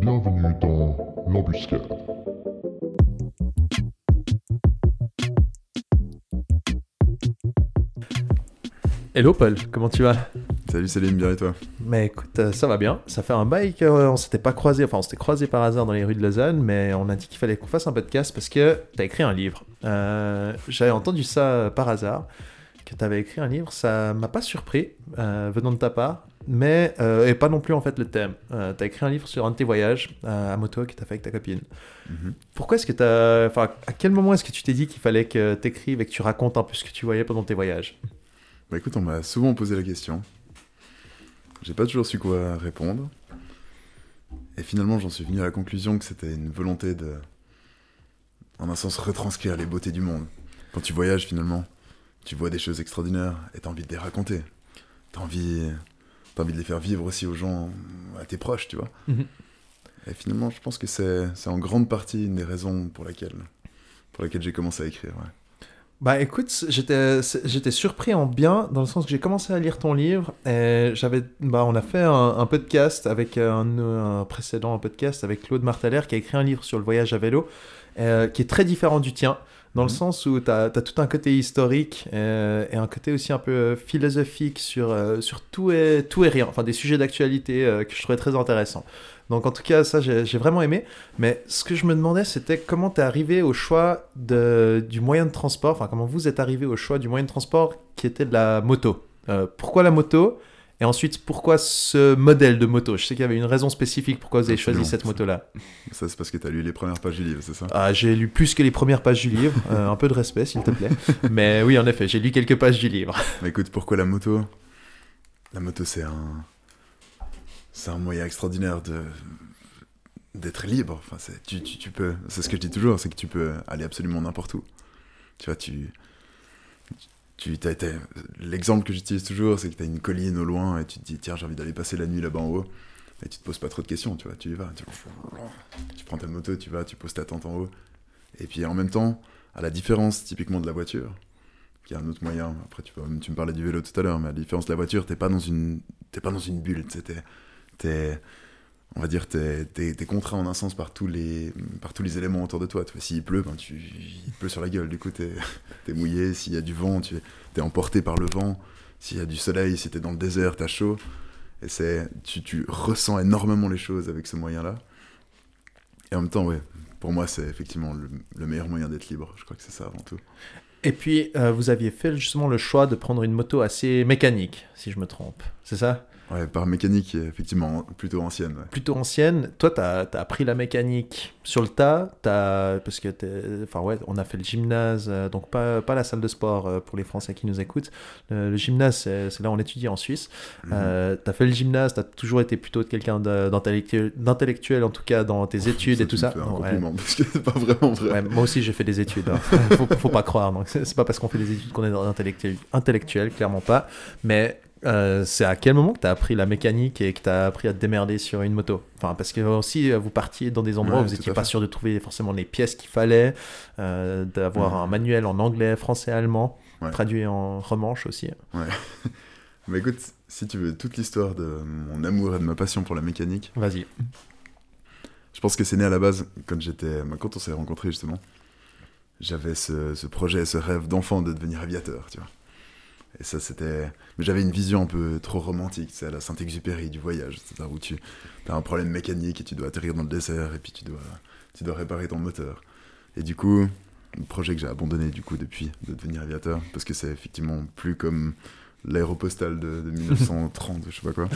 Bienvenue dans l'embuscade. Hello Paul, comment tu vas? Salut Céline, bien et toi? Mais écoute, euh, ça va bien. Ça fait un bail qu'on s'était pas croisé, enfin on s'était croisé par hasard dans les rues de Lausanne, mais on a dit qu'il fallait qu'on fasse un podcast parce que tu as écrit un livre. Euh, J'avais entendu ça par hasard, que tu avais écrit un livre. Ça m'a pas surpris euh, venant de ta part, mais euh, et pas non plus en fait le thème. Euh, tu as écrit un livre sur un de tes voyages euh, à moto que tu as fait avec ta copine. Mhm. Pourquoi est-ce que tu as. Enfin, à quel moment est-ce que tu t'es dit qu'il fallait que tu écrives et que tu racontes un peu ce que tu voyais pendant tes voyages? Bah écoute, on m'a souvent posé la question. J'ai pas toujours su quoi répondre. Et finalement, j'en suis venu à la conclusion que c'était une volonté de, en un sens, retranscrire les beautés du monde. Quand tu voyages, finalement, tu vois des choses extraordinaires et t'as envie de les raconter. T'as envie, t'as envie de les faire vivre aussi aux gens, à tes proches, tu vois. Mhm. Et finalement, je pense que c'est, c'est en grande partie une des raisons pour laquelle, pour laquelle j'ai commencé à écrire. ouais. Bah écoute, j'étais j'étais surpris en bien dans le sens que j'ai commencé à lire ton livre et j'avais bah on a fait un, un podcast avec un, un précédent podcast avec Claude Marteller qui a écrit un livre sur le voyage à vélo euh, qui est très différent du tien dans le Mhm. sens où tu as, tout un côté historique euh, et un côté aussi un peu euh, philosophique sur, euh, sur tout, et, tout et rien, enfin des sujets d'actualité euh, que je trouvais très intéressants. Donc en tout cas, ça j'ai vraiment aimé. Mais ce que je me demandais, c'était comment tu es arrivé au choix de, du moyen de transport, enfin comment vous êtes arrivé au choix du moyen de transport qui était de la moto. Pourquoi la moto? Et ensuite, pourquoi ce modèle de moto? Je sais qu'il y avait une raison spécifique pourquoi vous avez choisi cette moto-là. Ça, c'est parce que t'as lu les premières pages du livre, c'est ça? Ah, j'ai lu plus que les premières pages du livre, Euh, un peu de respect s'il te plaît. Mais oui, en effet, j'ai lu quelques pages du livre. Mais écoute, pourquoi la moto? La moto, c'est un. C'est un moyen extraordinaire de. d'être libre. Enfin, c'est, tu, tu, tu peux. C'est ce que je dis toujours, c'est que tu peux aller absolument n'importe où. Tu vois, tu. L'exemple que j'utilise toujours, c'est que tu as une colline au loin et tu te dis, tiens, j'ai envie d'aller passer la nuit là-bas en haut. Et tu te poses pas trop de questions, tu vois, tu y vas. Tu, prends ta moto, tu vas, tu poses ta tente en haut. Et puis en même temps, à la différence typiquement de la voiture, qui est un autre moyen. Après, tu, tu me parlais du vélo tout à l'heure, mais à la différence de la voiture, t'es pas dans une, t'es pas dans une bulle. t'es- on va dire, t'es, t'es, t'es contraint en un sens par tous les, par tous les éléments autour de toi. Tu S'il pleut, ben, tu, il pleut sur la gueule. Du coup, t'es, t'es mouillé. S'il y a du vent, tu es emporté par le vent. S'il y a du soleil, si t'es dans le désert, t'as chaud. Et tu, tu ressens énormément les choses avec ce moyen-là. Et en même temps, ouais, pour moi, c'est effectivement le, le meilleur moyen d'être libre. Je crois que c'est ça avant tout. Et puis, euh, vous aviez fait justement le choix de prendre une moto assez mécanique, si je me trompe. C'est ça? Ouais, par mécanique, effectivement, plutôt ancienne. ouais. Plutôt ancienne. Toi, tu as, appris la mécanique sur le tas. As, parce que, enfin, ouais, on a fait le gymnase, euh, donc pas, pas la salle de sport euh, pour les Français qui nous écoutent. Le, le gymnase, c'est là où on étudie en Suisse. Mhm. Euh, tu as fait le gymnase, tu as toujours été plutôt quelqu'un d'intellectuel, en tout cas, dans tes études et tout ça. un Non, ouais. parce que c'est pas vraiment vrai. Ouais, moi aussi j'ai fait des études, hein. faut, faut pas croire. C'est pas parce qu'on fait des études qu'on est intellectuel, intellectuel, clairement pas. Mais euh, c'est à quel moment que tu as appris la mécanique et que tu as appris à te démerder sur une moto? Enfin, parce que aussi euh, vous partiez dans des endroits Ouais, où vous n'étiez pas sûr de trouver forcément les pièces qu'il fallait, euh, d'avoir Ouais. un manuel en anglais, français, allemand, Ouais. traduit en romanche aussi. Mais écoute, si tu veux toute l'histoire de mon amour et de ma passion pour la mécanique, Vas-y. je pense que c'est né à la base quand j'étais, bah, quand on s'est rencontrés justement. J'avais ce, ce projet, ce rêve d'enfant de devenir aviateur, tu vois. Et ça, c'était. Mais j'avais une vision un peu trop romantique, c'est à la Saint-Exupéry du voyage, c'est-à-dire où tu as un problème mécanique et tu dois atterrir dans le désert et puis tu dois, tu dois réparer ton moteur. Et du coup, le projet que j'ai abandonné du coup depuis de devenir aviateur, parce que c'est effectivement plus comme l'aéropostale de, de 1930, je sais pas quoi.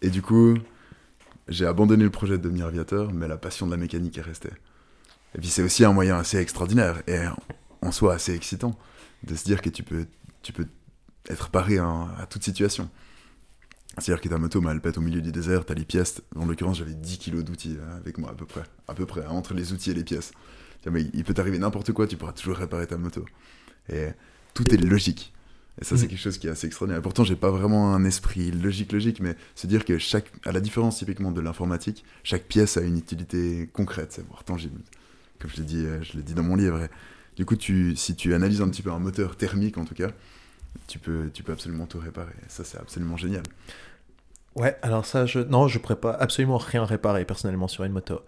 Et du coup, j'ai abandonné le projet de devenir aviateur, mais la passion de la mécanique est restée. Et puis c'est aussi un moyen assez extraordinaire et en soi assez excitant de se dire que tu peux, tu peux être paré à, à toute situation. C'est-à-dire que ta moto, elle pète au milieu du désert, t'as les pièces. En l'occurrence, j'avais 10 kilos d'outils euh, avec moi à peu près. À peu près, hein, entre les outils et les pièces. Mais il peut t'arriver n'importe quoi, tu pourras toujours réparer ta moto. Et tout est logique. Et ça, c'est Mhm. quelque chose qui est assez extraordinaire. Et pourtant, j'ai pas vraiment un esprit logique-logique, mais se dire que chaque, à la différence typiquement de l'informatique, chaque pièce a une utilité concrète, voire tangible. Comme je l'ai dit, euh, je l'ai dit dans mon livre. Et du coup, tu, si tu analyses un petit peu un moteur thermique, en tout cas, tu peux, tu peux absolument tout réparer. Ça, c'est absolument génial. Ouais, alors ça, je... non, je pourrais pas absolument rien réparer personnellement sur une moto.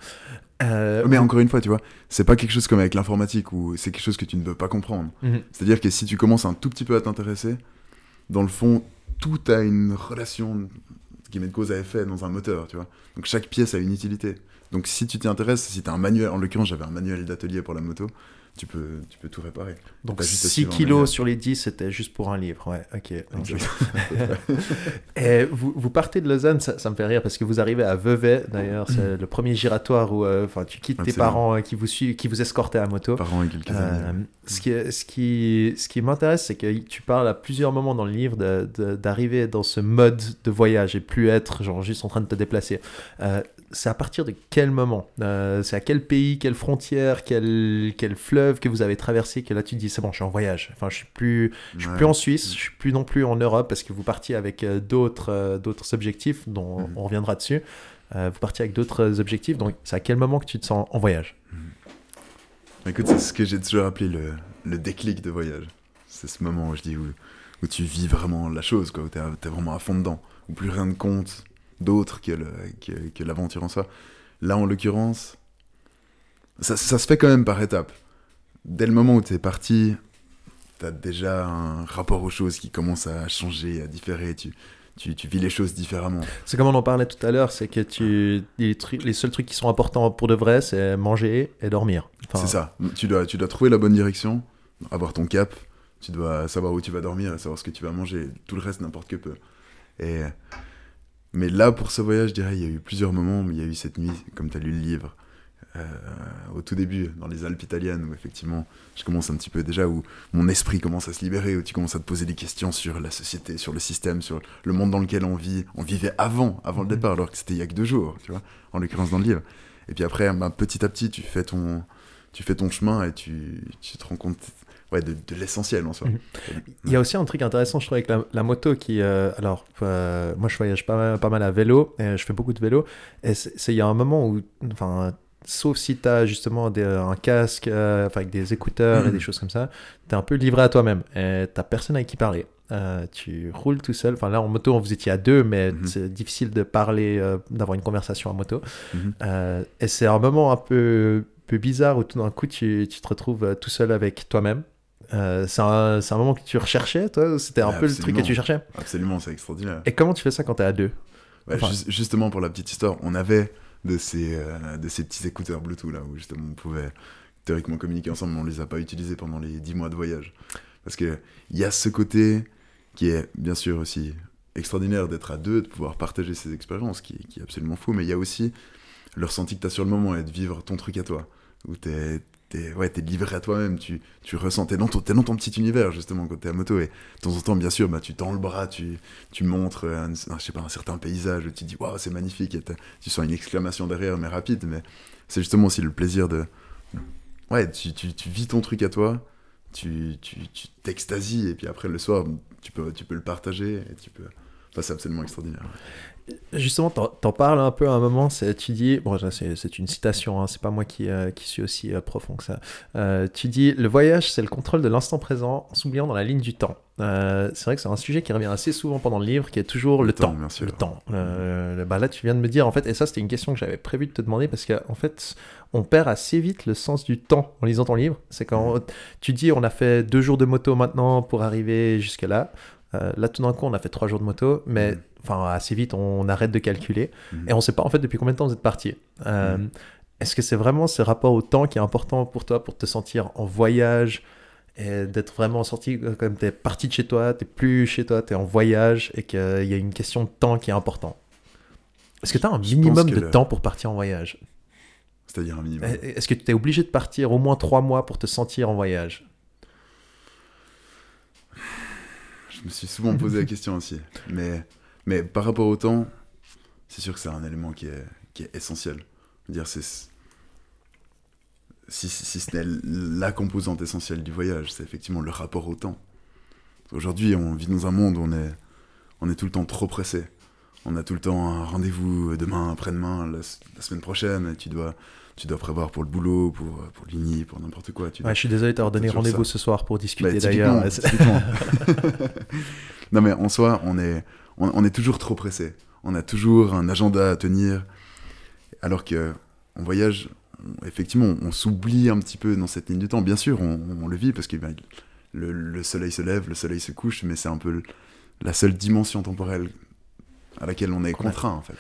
Euh, Mais encore une fois, tu vois, c'est pas quelque chose comme avec l'informatique où c'est quelque chose que tu ne veux pas comprendre. Mhm. C'est-à-dire que si tu commences un tout petit peu à t'intéresser, dans le fond, tout a une relation qui met de cause à effet dans un moteur, tu vois. Donc chaque pièce a une utilité. Donc si tu t'y intéresses, si tu as un manuel, en l'occurrence j'avais un manuel d'atelier pour la moto, tu peux, tu peux tout réparer. Donc Pas juste à 6 suivre un kilos sur les 10, c'était juste pour un livre. Ouais, ok. Et vous, vous partez de Lausanne, ça, ça me fait rire parce que vous arrivez à Vevey, d'ailleurs, c'est le premier giratoire où euh, tu quittes tes parents euh, qui vous suivent, qui vous escortaient à moto. Par an et quelques Euh, années. ce qui, ce qui, ce qui m'intéresse, c'est que tu parles à plusieurs moments dans le livre de- de- d'arriver dans ce mode de voyage et plus être genre juste en train de te déplacer. C'est à partir de quel moment? C'est à quel pays, quelle frontière, quel, quel fleuve que vous avez traversé que là tu te dis c'est bon, je suis en voyage. Enfin, je suis plus, je suis Ouais. plus en Suisse, je suis plus non plus en Europe parce que vous partiez avec euh, d'autres euh, d'autres objectifs dont on reviendra dessus. Euh, vous partiez avec d'autres objectifs, donc c'est à quel moment que tu te sens en voyage? Écoute, c'est ce que j'ai toujours appelé le, le déclic de voyage. C'est ce moment où je dis où, où tu vis vraiment la chose, quoi, où t'es es vraiment à fond dedans, où plus rien ne compte d'autre que le- que, que l'aventure en soi. Là, en l'occurrence, ça, ça se fait quand même par étapes. Dès le moment où t'es parti, t'as déjà un rapport aux choses qui commence à changer, à différer. Tu, tu, tu vis les choses différemment. C'est comme on en parlait tout à l'heure, c'est que tu les, les seuls trucs qui sont importants pour de vrai, c'est manger et dormir. Enfin, C'est ça. Tu dois, tu dois trouver la bonne direction, avoir ton cap. Tu dois savoir où tu vas dormir savoir ce que tu vas manger. Tout le reste, n'importe que peu. Et... Mais là, pour ce voyage, je dirais, il y a eu plusieurs moments. Il y a eu cette nuit, comme tu as lu le livre, euh, au tout début, dans les Alpes italiennes, où effectivement, je commence un petit peu déjà, où mon esprit commence à se libérer, où tu commences à te poser des questions sur la société, sur le système, sur le monde dans lequel on vit. On vivait avant, avant le Mhm. départ, alors que c'était il y a que deux jours, tu vois, en l'occurrence dans le livre. Et puis après, bah, petit à petit, tu fais ton, tu fais ton chemin et tu, tu te rends compte ouais, de, de l'essentiel en soi. Mhm. Il y a aussi un truc intéressant, je trouve, avec la, la moto qui. euh, alors, euh, moi, je voyage pas mal, pas mal à vélo, et je fais beaucoup de vélo. Et c'est c'est- il y a un moment où. Enfin, sauf si tu as justement des- un casque, euh, avec des écouteurs et des choses comme ça, tu es un peu livré à toi-même. Tu personne avec qui parler. Euh, tu roules tout seul. Enfin, là, en moto, vous étiez à deux, mais Mhm. c'est difficile de parler, euh, d'avoir une conversation en moto. Euh, et c'est un moment un peu, peu bizarre où tout d'un coup, tu, tu te retrouves euh, tout seul avec toi-même. Euh, c'est un, un moment que tu recherchais, toi C'était un peu le truc que tu cherchais? Absolument, c'est extraordinaire. Et comment tu fais ça quand t'es à deux? Enfin- ju- justement, pour la petite histoire, on avait de ces, euh, de ces petits écouteurs Bluetooth là où justement on pouvait théoriquement communiquer ensemble, mais on les a pas utilisés pendant les 10 mois de voyage. Parce que il y a ce côté qui est bien sûr aussi extraordinaire d'être à deux, de pouvoir partager ces expériences, qui, qui est absolument fou, mais il y a aussi le ressenti que tu as sur le moment et de vivre ton truc à toi, où tu es, ouais, t'es livré à toi-même, tu, tu ressens, t'es dans, ton, t'es dans ton petit univers justement quand tu es à moto, et de temps en temps, bien sûr, bah, tu tends le bras, tu, tu montres un, je sais pas, un certain paysage, tu dis waouh, c'est magnifique, et tu sens une exclamation derrière, mais rapide, mais c'est justement aussi le plaisir de. Ouais, tu, tu, tu vis ton truc à toi, tu tu tu t'extasies, et puis après le soir, tu peux, tu peux le partager, et tu peux. Enfin, c'est absolument extraordinaire. Justement, t'en, parles un peu à un moment, tu dis, bon, c'est, une citation, hein, c'est pas moi qui, euh, qui suis aussi euh, profond que ça. Euh, tu dis, le voyage, c'est le contrôle de l'instant présent en s'oubliant dans la ligne du temps. C'est vrai que c'est un sujet qui revient assez souvent pendant le livre, qui est toujours le, Le temps. temps, bien sûr. Le temps. Le- bah là, tu viens de me dire, en fait, et ça, c'était une question que j'avais prévu de te demander, parce qu'en fait, on perd assez vite le sens du temps en lisant ton livre. C'est quand tu dis, on a fait deux jours de moto maintenant pour arriver jusque là. Euh, là, tout d'un coup, on a fait trois jours de moto, mais Mhm. enfin assez vite, on arrête de calculer Mhm. et on sait pas en fait depuis combien de temps vous êtes parti. Euh, Mhm. Est-ce que c'est vraiment ce rapport au temps qui est important pour toi pour te sentir en voyage et d'être vraiment sorti euh, comme tu es parti de chez toi, tu plus chez toi, tu es en voyage et qu'il y a une question de temps qui est important Est-ce que tu as un minimum de le- temps pour partir en voyage? C'est-à-dire un minimum. Est-ce que tu es obligé de partir au moins trois mois pour te sentir en voyage? Je me suis souvent posé la question aussi. Mais, mais par rapport au temps, c'est sûr que c'est un élément qui est, qui est essentiel. Dire, c'est. Si, si, si ce n'est la composante essentielle du voyage, c'est effectivement le rapport au temps. Aujourd'hui, on vit dans un monde où on est, on est tout le temps trop pressé. On a tout le temps un rendez-vous demain, après-demain, la, la semaine prochaine. et Tu dois, tu dois prévoir pour le boulot, pour, pour l'INI, pour n'importe quoi. Tu dois- Ouais, Je suis désolé de t'avoir donné rendez-vous ce soir pour discuter bah, d'ailleurs. non mais en soi, on est, on, on est toujours trop pressé. on a toujours un agenda à tenir. Alors que en voyage, on- effectivement, on s'oublie un petit peu dans cette ligne du temps. Bien sûr, on, on le vit parce que ben, le, le soleil se lève, le soleil se couche, mais c'est un peu la seule dimension temporelle à laquelle on est contraint, en fait.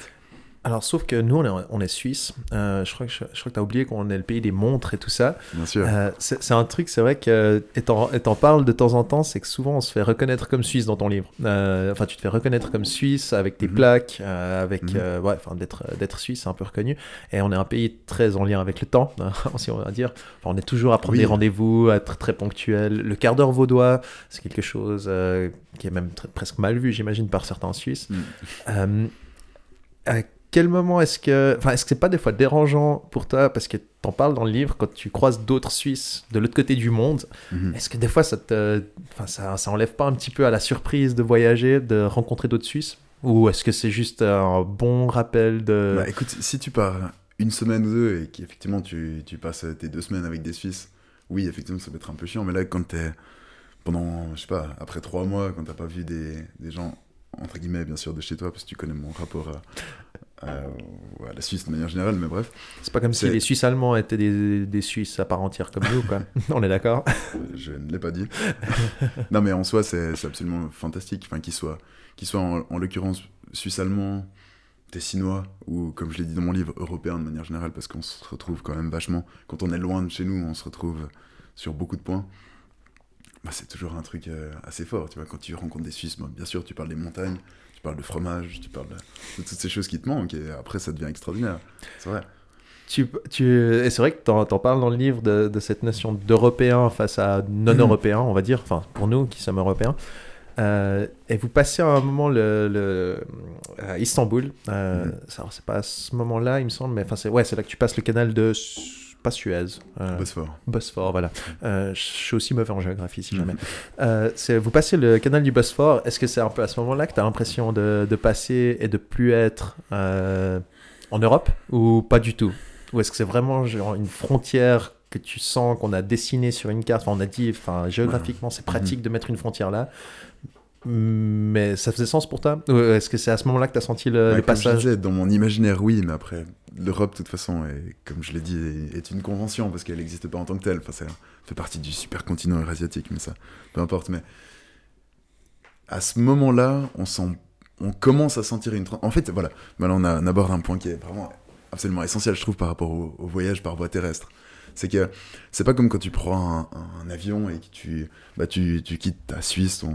Alors, sauf que nous, on est, on est suisse. Euh, je crois que, je, je crois que tu as oublié qu'on est le pays des montres et tout ça. Bien sûr. Euh, c'est un truc, c'est vrai que, et t'en parles de temps en temps, c'est que souvent on se fait reconnaître comme Suisse dans ton livre. Euh, enfin, tu te fais reconnaître comme Suisse avec tes Mhm. plaques, avec. Mhm. ouais, enfin, d'être Suisse, c'est un peu reconnu. Et on est un pays très en lien avec le temps, si on va dire. Enfin, on est toujours à prendre Oui. des rendez-vous, à être très ponctuel. Le quart d'heure vaudois, c'est quelque chose qui est même très- presque mal vu, j'imagine, par certains Suisses. Mm. Euh, à quel moment est-ce que. Enfin, est-ce que c'est pas des fois dérangeant pour toi parce que t'en parles dans le livre quand tu croises d'autres Suisses de l'autre côté du monde? Mhm. Est-ce que des fois ça te. Enfin, ça, ça enlève pas un petit peu à la surprise de voyager, de rencontrer d'autres Suisses? Ou est-ce que c'est juste un bon rappel de. Bah, écoute, si tu pars une semaine ou deux et qu'effectivement tu, tu passes tes deux semaines avec des Suisses, oui, effectivement, ça peut être un peu chiant. Mais là, quand t'es pendant, je sais pas, après trois mois, quand t'as pas vu des, des gens, entre guillemets, bien sûr, de chez toi, parce que tu connais mon rapport à- à la Suisse de manière générale, mais bref, C'est pas comme si les Suisses allemands étaient des, des Suisses à part entière comme nous, quoi. On est d'accord je ne l'ai pas dit. non, mais en soi, c'est absolument fantastique. Enfin, qu'il soit, qu'il soit en, en l'occurrence suisse-allemand, tessinois, ou comme je l'ai dit dans mon livre, européen de manière générale, parce qu'on se retrouve quand même vachement. Quand on est loin de chez nous, on se retrouve sur beaucoup de points. Bah, c'est toujours un truc euh, assez fort, tu vois. Quand tu rencontres des Suisses, bah, bien sûr, tu parles des montagnes, parles de fromage, tu parles de, de toutes ces choses qui te manquent, et après, ça devient extraordinaire. C'est vrai. Tu, tu, et c'est vrai que t'en, t'en parles dans le livre de, de cette notion d'européen face à non-européen, on va dire, enfin pour nous qui sommes européens. Euh, et vous passez à un moment le, le- à Istanbul. Euh, alors, c'est pas à ce moment-là, il me semble, mais enfin c'est ouais, là que tu passes le canal de pas Suez, euh, Bosphore. Bosphore, voilà. Euh, je suis aussi mauvais en géographie, si Mhm. jamais. Euh, vous passez le canal du Bosphore. Est-ce que c'est un peu à ce moment-là que tu as l'impression de, de passer et de plus être euh, en Europe ou pas du tout? Ou est-ce que c'est vraiment genre, une frontière que tu sens qu'on a dessinée sur une carte? Enfin, on a dit, enfin, géographiquement, c'est pratique de mettre une frontière là. Mais ça faisait sens pour toi est-ce que c'est à ce moment-là que tu as senti le, comme je passage disais, dans mon imaginaire, oui, mais après, l'Europe, de toute façon, est, comme je l'ai dit, est, est une convention parce qu'elle n'existe pas en tant que telle. Enfin, ça fait partie du supercontinent eurasiatique, mais ça, peu importe. Mais à ce moment-là, on, on commence à sentir une. En fait, voilà, maintenant on, a- on aborde un point qui est vraiment absolument essentiel, je trouve, par rapport au, au voyage par voie terrestre. C'est que c'est pas comme quand tu prends un, avion et que tu, bah, tu, tu quittes ta Suisse, ton,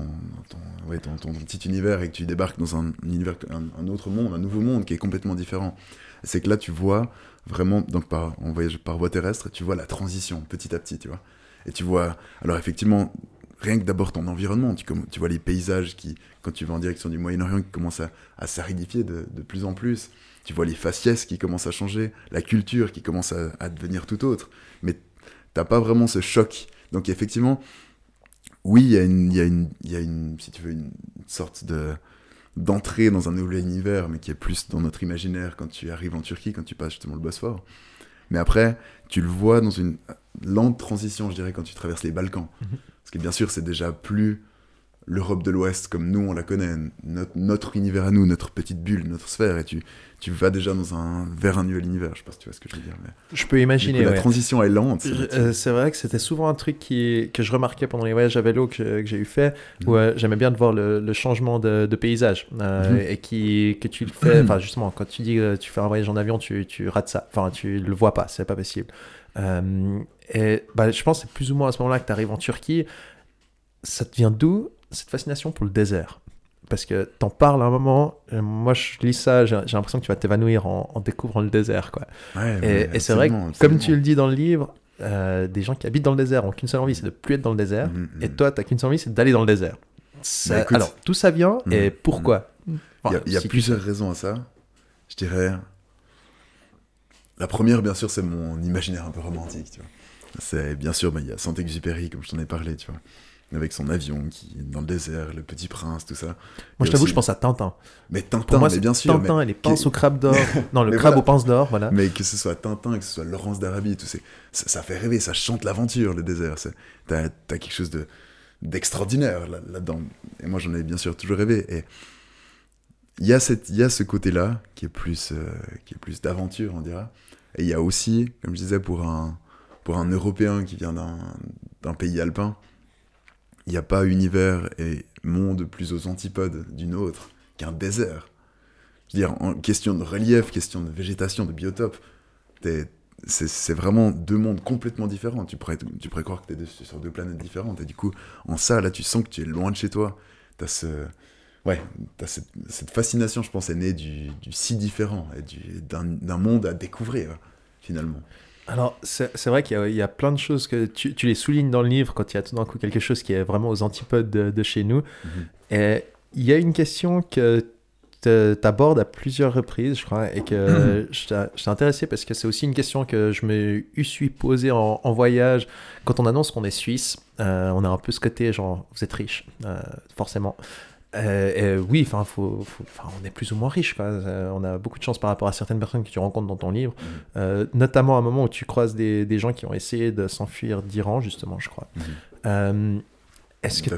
ton, ouais, ton, ton- petit univers, et que tu débarques dans un univers, un, autre monde, un nouveau monde qui est complètement différent. C'est que là, tu vois vraiment, donc par, en voyage par voie terrestre, tu vois la transition petit à petit, tu vois. Et tu vois, alors effectivement, rien que d'abord ton environnement, tu, tu vois les paysages qui, quand tu vas en direction du Moyen-Orient, qui commencent à, à s'aridifier de, de plus en plus. Tu vois les faciès qui commencent à changer, la culture qui commence à, à devenir tout autre. Mais t'as pas vraiment ce choc. Donc effectivement, oui, il y a une, il y a une, il y a une, si tu veux, une sorte de d'entrée dans un nouvel univers, mais qui est plus dans notre imaginaire quand tu arrives en Turquie, quand tu passes justement le Bosphore. Mais après, tu le vois dans une lente transition, je dirais, quand tu traverses les Balkans. Mhm. Parce que bien sûr, c'est déjà plus l'Europe de l'Ouest comme nous on la connaît, notre, notre univers à nous, notre petite bulle, notre sphère, et tu, tu vas déjà dans un, vers un nouvel univers. Je si tu vois ce que je veux dire. Mais... Je peux imaginer. coup, la transition est lente. c'est Je- vrai. euh, c'est vrai que c'était souvent un truc qui, que je remarquais pendant les voyages à vélo que, que j'ai eu fait, où Mhm. euh, j'aimais bien de voir le, le changement de, de paysage euh, Mhm. et qui, que tu le fais. Enfin, justement, quand tu dis que tu fais un voyage en avion, tu, tu rates ça. Enfin, tu le vois pas, c'est pas possible. Et bah, je pense que c'est plus ou moins à ce moment-là que tu arrives en Turquie. Ça te vient d'où cette fascination pour le désert parce que t'en parles à un moment, moi je lis ça, j'ai l'impression que tu vas t'évanouir en, en découvrant le désert. Quoi. Ouais, Et, c'est vrai que, absolument, comme tu le dis dans le livre, euh, des gens qui habitent dans le désert ont qu'une seule envie, c'est de plus être dans le désert. Mhm, Et mhm. toi, t'as qu'une seule envie, c'est d'aller dans le désert. Ça- Bah, écoute- alors, d'où ça vient et pourquoi Il y a, Enfin, il y a si tu plusieurs raisons à ça. Je dirais. La première, bien sûr, c'est mon imaginaire un peu romantique. C'est bien sûr, bah, il y a Saint-Exupéry, comme je t'en ai parlé, tu vois. Avec son avion qui est dans le désert, le petit prince, tout ça. Moi, je t'avoue, aussi- je pense à Tintin. Mais Tintin, Pour moi, mais c'est bien sûr. Tintin mais, et les pinces au crabe d'or. non, le crabe voilà. aux pinces d'or, voilà. mais que ce soit Tintin, que ce soit Laurence d'Arabie, tout ça, ça fait rêver, ça chante l'aventure, le désert. T'as, quelque chose de, d'extraordinaire là, là-dedans. Et moi, j'en ai bien sûr toujours rêvé. Et il y a cette, y a ce côté-là qui est plus, euh, qui est plus d'aventure, on dira. Et il y a aussi, comme je disais, pour un, pour un Européen qui vient d'un, d'un pays alpin, n'y a pas univers et monde plus aux antipodes d'une autre qu'un désert. Je veux dire, en question de relief, question de végétation, de biotope, c'est, vraiment deux mondes complètement différents. Tu pourrais, tu pourrais croire que tu es sur deux planètes différentes. Et du coup, en ça, là, tu sens que tu es loin de chez toi. Tu as ce, ouais, t'as cette, fascination, je pense, est née du, du si différent et du, d'un, d'un monde à découvrir, finalement. Alors, c'est vrai qu'il y, y a plein de choses que tu, tu les soulignes dans le livre quand il y a tout d'un coup quelque chose qui est vraiment aux antipodes de, de chez nous. Et il y a une question que tu abordes à plusieurs reprises, je crois, et que je t'ai je t'ai intéressé parce que c'est aussi une question que je me suis posée en, en voyage. Quand on annonce qu'on est suisse, euh, on a un peu ce côté genre, vous êtes riche, euh, forcément. Euh, et oui, enfin, faut, faut- enfin, on est plus ou moins riche. Euh, on a beaucoup de chance par rapport à certaines personnes que tu rencontres dans ton livre, Euh, notamment à un moment où tu croises des, des gens qui ont essayé de s'enfuir d'Iran, justement, je crois. Mhm. Euh, Est-ce que mais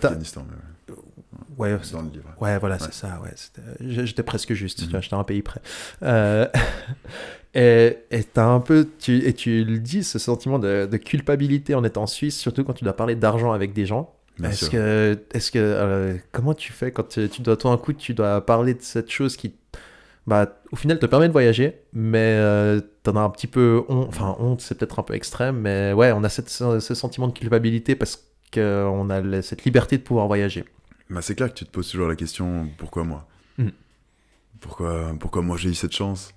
Ouais, dans le livre. Ouais, voilà, Ouais. c'est ça. Ouais, j'étais presque juste. Mhm. vois, J'étais un pays près. Euh, et et t'as un peu, tu, et tu le dis, ce sentiment de, de culpabilité en étant suisse, surtout quand tu dois parler d'argent avec des gens. Est-ce que, est-ce que, euh, comment tu fais quand tu, tu dois tout d'un coup, tu dois parler de cette chose qui, bah, au final, te permet de voyager, mais euh, t'en as un petit peu, honte, enfin, honte, c'est peut-être un peu extrême, mais ouais, on a cette, ce, sentiment de culpabilité parce qu'on a cette liberté de pouvoir voyager. Bah, c'est clair que tu te poses toujours la question pourquoi moi? Mhm. pourquoi, pourquoi moi j'ai eu cette chance?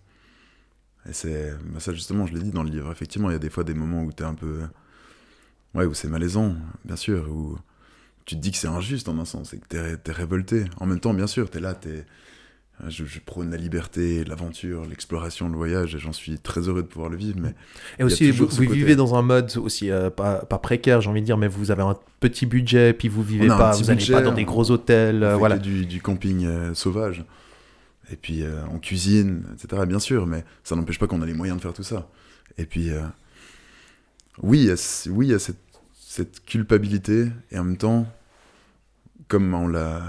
Et c'est bah, ça justement, je l'ai dit dans le livre. Effectivement, il y a des fois des moments où t'es un peu. Ouais, où c'est malaisant, bien sûr, où tu te dis que c'est injuste en un sens et que t'es, t'es révolté. En même temps, bien sûr, t'es là, t'es. Je, je prône la liberté, l'aventure, l'exploration, le voyage, et j'en suis très heureux de pouvoir le vivre, mais Et aussi, vous, vivez dans un mode aussi euh, pas, pas précaire, j'ai envie de dire, mais vous avez un petit budget, puis vous vivez On pas, vous n'allez pas dans des on- gros hôtels, on euh, fait voilà. du, du camping euh, sauvage. Et puis euh, on cuisine, etc. Bien sûr, mais ça n'empêche pas qu'on a les moyens de faire tout ça. Et puis, euh, oui, c- oui, il y a cette, cette culpabilité, et en même temps, comme on l'a,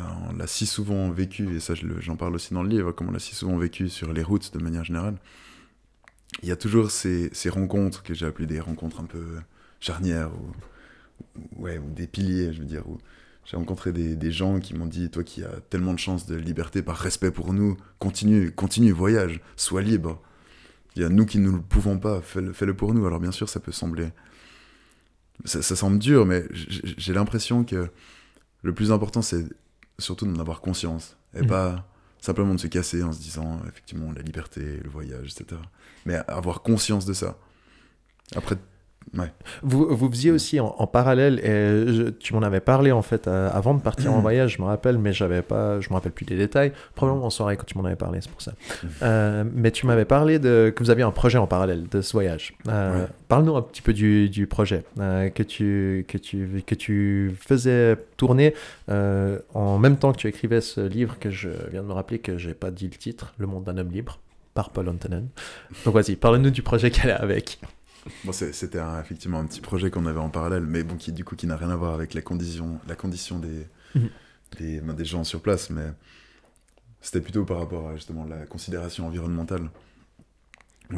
si souvent vécu, et ça je le- j'en parle aussi dans le livre, comme on l'a si souvent vécu sur les routes de manière générale, il y a toujours ces, ces rencontres que j'ai appelées des rencontres un peu charnières, ou, ou des piliers, je veux dire, où j'ai rencontré des, des gens qui m'ont dit, toi qui as tellement de chance de liberté, par respect pour nous, continue, continue, voyage, sois libre. Il y a nous qui ne le pouvons pas, fais-le fais-le pour nous. Alors bien sûr, ça peut sembler... Ça, ça semble dur, mais j'ai l'impression que le plus important, c'est surtout d'en avoir conscience. Et Mhm. pas simplement de se casser en se disant, effectivement, la liberté, le voyage, etc. Mais avoir conscience de ça. Après, Vous, vous faisiez aussi en, en parallèle, et je- tu m'en avais parlé en fait euh, avant de partir en voyage, je me rappelle, mais j'avais pas, je me rappelle plus des détails. Probablement en soirée quand tu m'en avais parlé, c'est pour ça. Euh, mais tu m'avais parlé de que vous aviez un projet en parallèle de ce voyage. Euh, Ouais. Parle-nous un petit peu du, du projet que tu que tu que tu faisais tourner en même temps que tu écrivais ce livre que je viens de me rappeler que j'ai pas dit le titre, Le monde d'un homme libre par Paul Antonen. Donc vas-y, parle-nous du projet qu'elle a avec. Bon, c'était effectivement un petit projet qu'on avait en parallèle, mais bon, qui du coup qui n'a rien à voir avec la condition, la condition des, Mhm. des, ben, des gens sur place, mais c'était plutôt par rapport à justement la considération environnementale. On-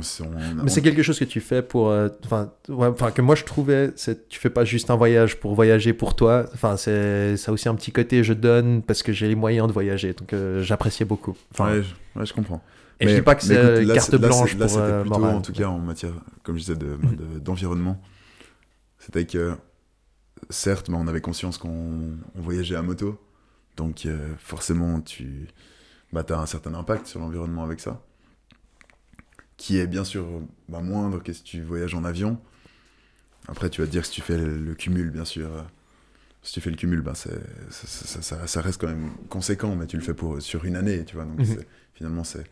Mais on- c'est quelque chose que tu fais pour. euh, Enfin, ouais, que moi je trouvais, c'est tu fais pas juste un voyage pour voyager pour toi. Enfin, c'est ça a aussi un petit côté je donne parce que j'ai les moyens de voyager. Donc euh, j'appréciais beaucoup. Enfin, ouais, je, ouais, je comprends. et je Mais- dis pas que c'est euh, là, carte là, blanche là, pour c'était euh, plutôt, en tout cas, en matière, comme je disais, de- Mhm. de- d'environnement. C'était que, certes, mais on avait conscience qu'on on voyageait à moto, donc forcément, tu bah, as un certain impact sur l'environnement avec ça, qui est bien sûr bah, moindre que si tu voyages en avion. Après, tu vas te dire que si tu fais le, cumul, bien sûr. euh, Si tu fais le cumul, c'est- ça, ça- ça- ça reste quand même conséquent, mais tu le fais pour, sur une année, tu vois. Donc Mhm. c'est- finalement, c'est.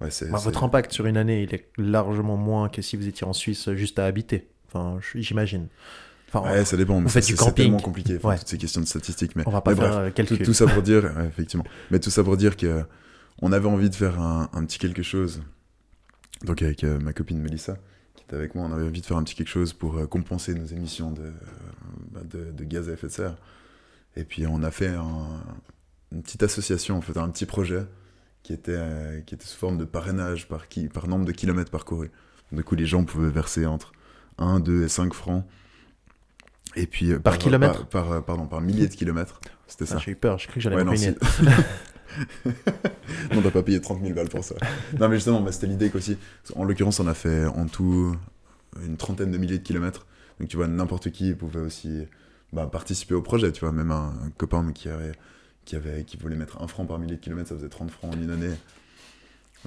Ouais, c'est- Bah, c'est- votre impact sur une année, il est largement moins que si vous étiez en Suisse juste à habiter. Enfin, j'imagine. Enfin, Ouais, ça dépend. mais faites c'est- du c'est camping. tellement compliqué, enfin, Ouais. toutes ces questions de statistiques. Mais, on va pas mais faire bref, euh, tout, ça pour dire, ouais, effectivement. Mais tout ça pour dire que on avait envie de faire un, un petit quelque chose. Donc avec euh, ma copine Melissa, qui était avec moi, on avait envie de faire un petit quelque chose pour euh, compenser nos émissions de, euh, bah, de, de gaz à effet de serre. Et puis on a fait un- une petite association, en fait, un petit projet qui était, euh, qui était sous forme de parrainage par, qui, par nombre de kilomètres parcourus. Du coup, les gens pouvaient verser entre 1, 2 et 5 francs. Et puis, Par kilomètre par, par, Pardon, par milliers de kilomètres. C'était Ah, ça. J'ai eu peur, j'ai cru que j'allais Ouais, non, t'as pas payé 30 000 balles pour ça. non, mais justement, bah, c'était l'idée qu'aussi. En l'occurrence, on a fait en tout une trentaine de milliers de kilomètres. Donc, tu vois, n'importe qui pouvait aussi bah, participer au projet. Tu vois, même un, copain qui, avait, qui, voulait mettre un franc par millier de kilomètres, ça faisait 30 francs en une année.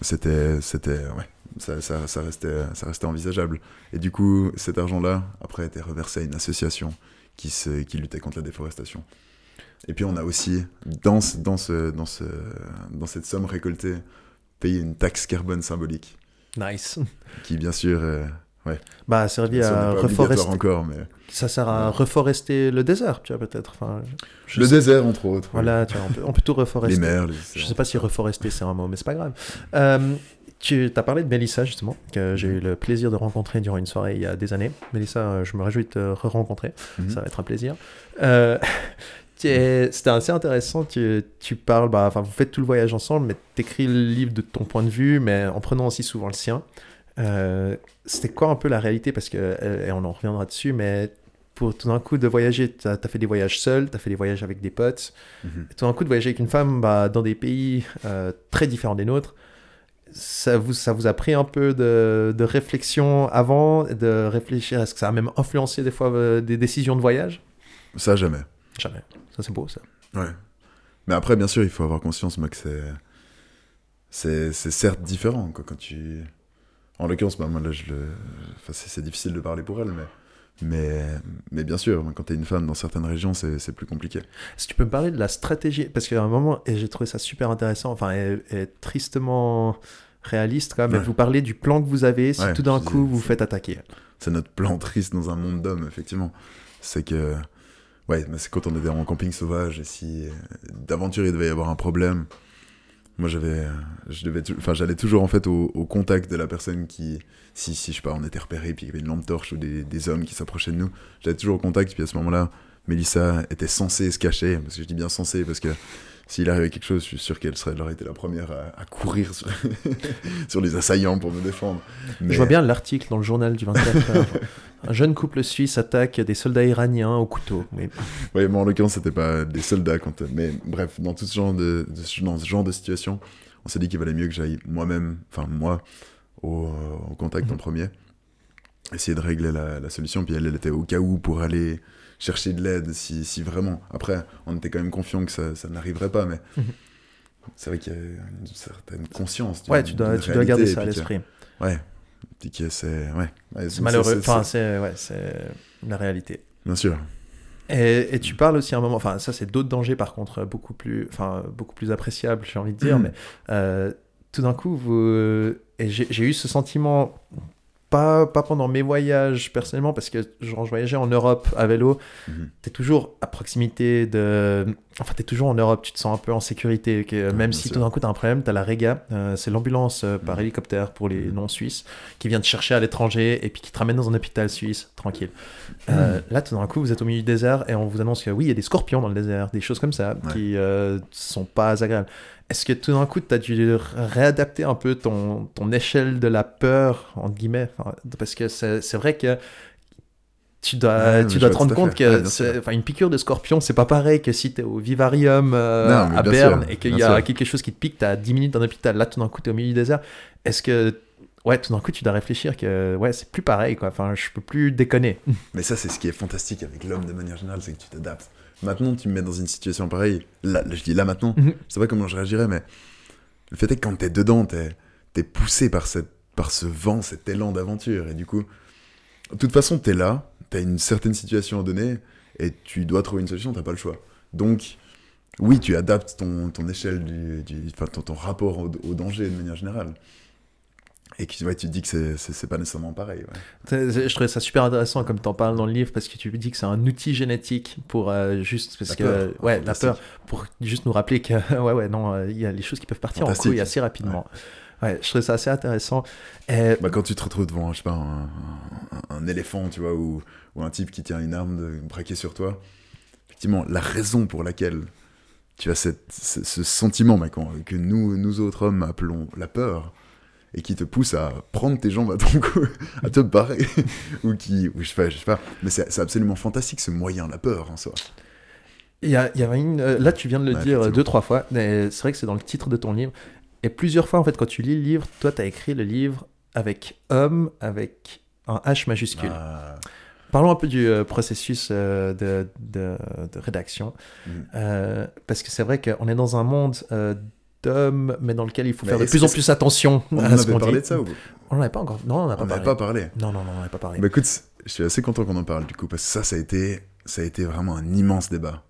C'était. c'était ouais, ça, ça, restait, ça restait envisageable. Et du coup, cet argent-là, après, été reversé à une association qui luttait contre la déforestation. Et puis on a aussi, dans, ce- dans, ce, dans, ce, dans cette somme récoltée, payé une taxe carbone symbolique, Nice. qui bien sûr, euh, Bah, servi ça à reforester. encore, mais Ça sert à reforester le désert, tu vois, peut-être. Enfin, le sais- désert entre autres. Voilà, tu vois, on, peut, on peut tout reforester. les mers, les Je sais pas si reforester c'est un mot, mais c'est pas grave. Euh, tu as parlé de Mélissa justement, que j'ai eu le plaisir de rencontrer durant une soirée il y a des années. Mélissa, euh, je me réjouis de te re-rencontrer, Mhm. ça va être un plaisir. Euh, C'était assez intéressant, tu, tu parles, bah, enfin, vous faites tout le voyage ensemble, mais tu écris le livre de ton point de vue, mais en prenant aussi souvent le sien. Euh, C'était quoi un peu la réalité? Parce que, euh, et on en reviendra dessus, mais pour tout d'un coup de voyager, tu as, fait des voyages seul, tu as fait des voyages avec des potes, Mhm. tout d'un coup de voyager avec une femme bah, dans des pays euh, très différents des nôtres, ça vous, ça vous a pris un peu de, de réflexion avant, de réfléchir, est-ce que ça a même influencé des fois euh, des décisions de voyage? Ça jamais. Jamais. Ça c'est beau ça. Ouais. Mais après, bien sûr, il faut avoir conscience, moi, que c'est. C'est certes différent, quoi, quand tu. En l'occurrence, bah, moi, là, je le. Enfin, c'est difficile de parler pour elle, mais. Mais, mais bien sûr, quand t'es une femme dans certaines régions, c'est plus compliqué. Si tu peux me parler de la stratégie, parce qu'à un moment, et j'ai trouvé ça super intéressant, enfin, et, et tristement réaliste quand même, Ouais. vous parlez du plan que vous avez si Ouais, tout d'un coup vous c'est- faites attaquer. C'est notre plan triste dans un monde d'hommes, effectivement. C'est que. Ouais, mais c'est quand on était en camping sauvage et si euh, d'aventure il devait y avoir un problème. Moi, j'avais. Je devais. Enfin, j'allais toujours, en fait, au, au contact de la personne qui. Si, si, je sais pas, on était repéré, puis il y avait une lampe torche ou des, des hommes qui s'approchaient de nous. J'allais toujours au contact, puis à ce moment-là, Mélissa était censée se cacher. Parce que je dis bien censée, parce que s'il arrivait quelque chose, je suis sûr qu'elle serait, elle aurait été la première à, à courir sur, sur les assaillants pour me défendre. Mais- Je vois bien l'article dans le journal du 24 heures. Un jeune couple suisse attaque des soldats iraniens au couteau. Mais Oui, mais en l'occurrence, c'était pas des soldats. Quand... Mais bref, dans tout ce genre de, de dans ce genre de situation, on s'est dit qu'il valait mieux que j'aille moi-même, enfin moi, au, au contact en premier, essayer de régler la, la solution. Puis elle, elle était au cas où pour aller chercher de l'aide, si, si vraiment. Après, on était quand même confiant que ça, ça n'arriverait pas, mais c'est vrai qu'il y a une certaine conscience. ouais, tu dois, tu dois garder ça à l'esprit. Ouais. Puis que c'est. Ouais. Ouais, C'est donc malheureux. c'est- Enfin, c'est ouais, c'est la réalité. Bien sûr. Et, et tu parles aussi à un moment, enfin ça c'est d'autres dangers par contre beaucoup plus, enfin beaucoup plus appréciables j'ai envie de dire, Mhm. mais euh, tout d'un coup vous, j'ai eu ce sentiment pas pas pendant mes voyages personnellement parce que genre je voyageais en Europe à vélo, Mhm. t'es toujours à proximité de, enfin t'es toujours en Europe, tu te sens un peu en sécurité, que même si sûr. tout d'un coup t'as un problème, t'as la Rega, euh, c'est l'ambulance euh, par Mhm. hélicoptère pour les non suisses qui vient te chercher à l'étranger et puis qui te ramène dans un hôpital suisse tranquille. Euh, là, tout d'un coup, vous êtes au milieu du désert et on vous annonce que oui, il y a des scorpions dans le désert, des choses comme ça Ouais. qui sont pas agréables. Est-ce que tout d'un coup, tu as dû réadapter un peu ton, ton échelle de la peur, entre guillemets? Parce que c'est vrai que tu dois, Ouais, tu dois te rendre compte. Ouais, que enfin, une piqûre de scorpion, c'est pas pareil que si tu es au vivarium euh, Non, à Berne sûr, et qu'il y a sûr. quelque chose qui te pique, tu as 10 minutes dans l'hôpital. Là, tout d'un coup, tu es au milieu du désert. Est-ce que. Ouais, tout d'un coup, tu dois réfléchir que ouais, c'est plus pareil, quoi. Enfin, je peux plus déconner. Mais ça, c'est ce qui est fantastique avec l'homme de manière générale, c'est que tu t'adaptes. Maintenant, tu me mets dans une situation pareille. Là, là, je dis là maintenant, Mhm. je sais pas comment je réagirais, mais le fait est que quand t'es dedans, t'es es poussé par, cette, par ce vent, cet élan d'aventure. Et du coup, de toute façon, t'es là, t'as une certaine situation à donner, et tu dois trouver une solution, t'as pas le choix. Donc, oui, tu adaptes ton, ton échelle, du, du- enfin, ton, ton rapport au, au danger de manière générale. Et que, ouais, tu te dis que c'est- pas nécessairement pareil. ouais. Je trouvais ça super intéressant comme tu en parles dans le livre parce que tu dis que c'est un outil génétique pour euh, juste parce La que peur, ouais la peur pour juste nous rappeler que ouais ouais non euh, il y a les choses qui peuvent partir en couille assez rapidement. Ouais, je trouvais ça assez intéressant. Et, Bah, quand tu te retrouves devant, je sais pas, un, un- un éléphant, tu vois, ou, ou un type qui tient une arme de, braquée sur toi, effectivement, la raison pour laquelle tu as cette, ce, ce sentiment bah, que nous, nous autres hommes appelons la peur, et qui te pousse à prendre tes jambes à ton cou, à te barrer, ou qui, ou je sais pas, je sais pas, mais c'est absolument fantastique ce moyen, la peur en soi. Il y, a, il y avait une. euh, là, tu viens de le Ouais, dire euh, deux, trois fois. mais C'est vrai que c'est dans le titre de ton livre. Et plusieurs fois, en fait, quand tu lis le livre, toi, tu as écrit le livre avec homme, avec un H majuscule. Ah, Parlons un peu du euh, processus euh, de, de- de rédaction. Mhm. Euh, parce que c'est vrai qu'on est dans un monde d'hommes, mais dans lequel il faut Mais faire de plus en plus attention on en à ce avait qu'on parlé dit. de ça ou On n'en avait pas encore. Non, on n'en a pas On parlé. pas parlé. Non, non, non, on n'en avait pas parlé. Bah écoute, je suis assez content qu'on en parle du coup, parce que ça, ça a été, ça a été vraiment un immense débat.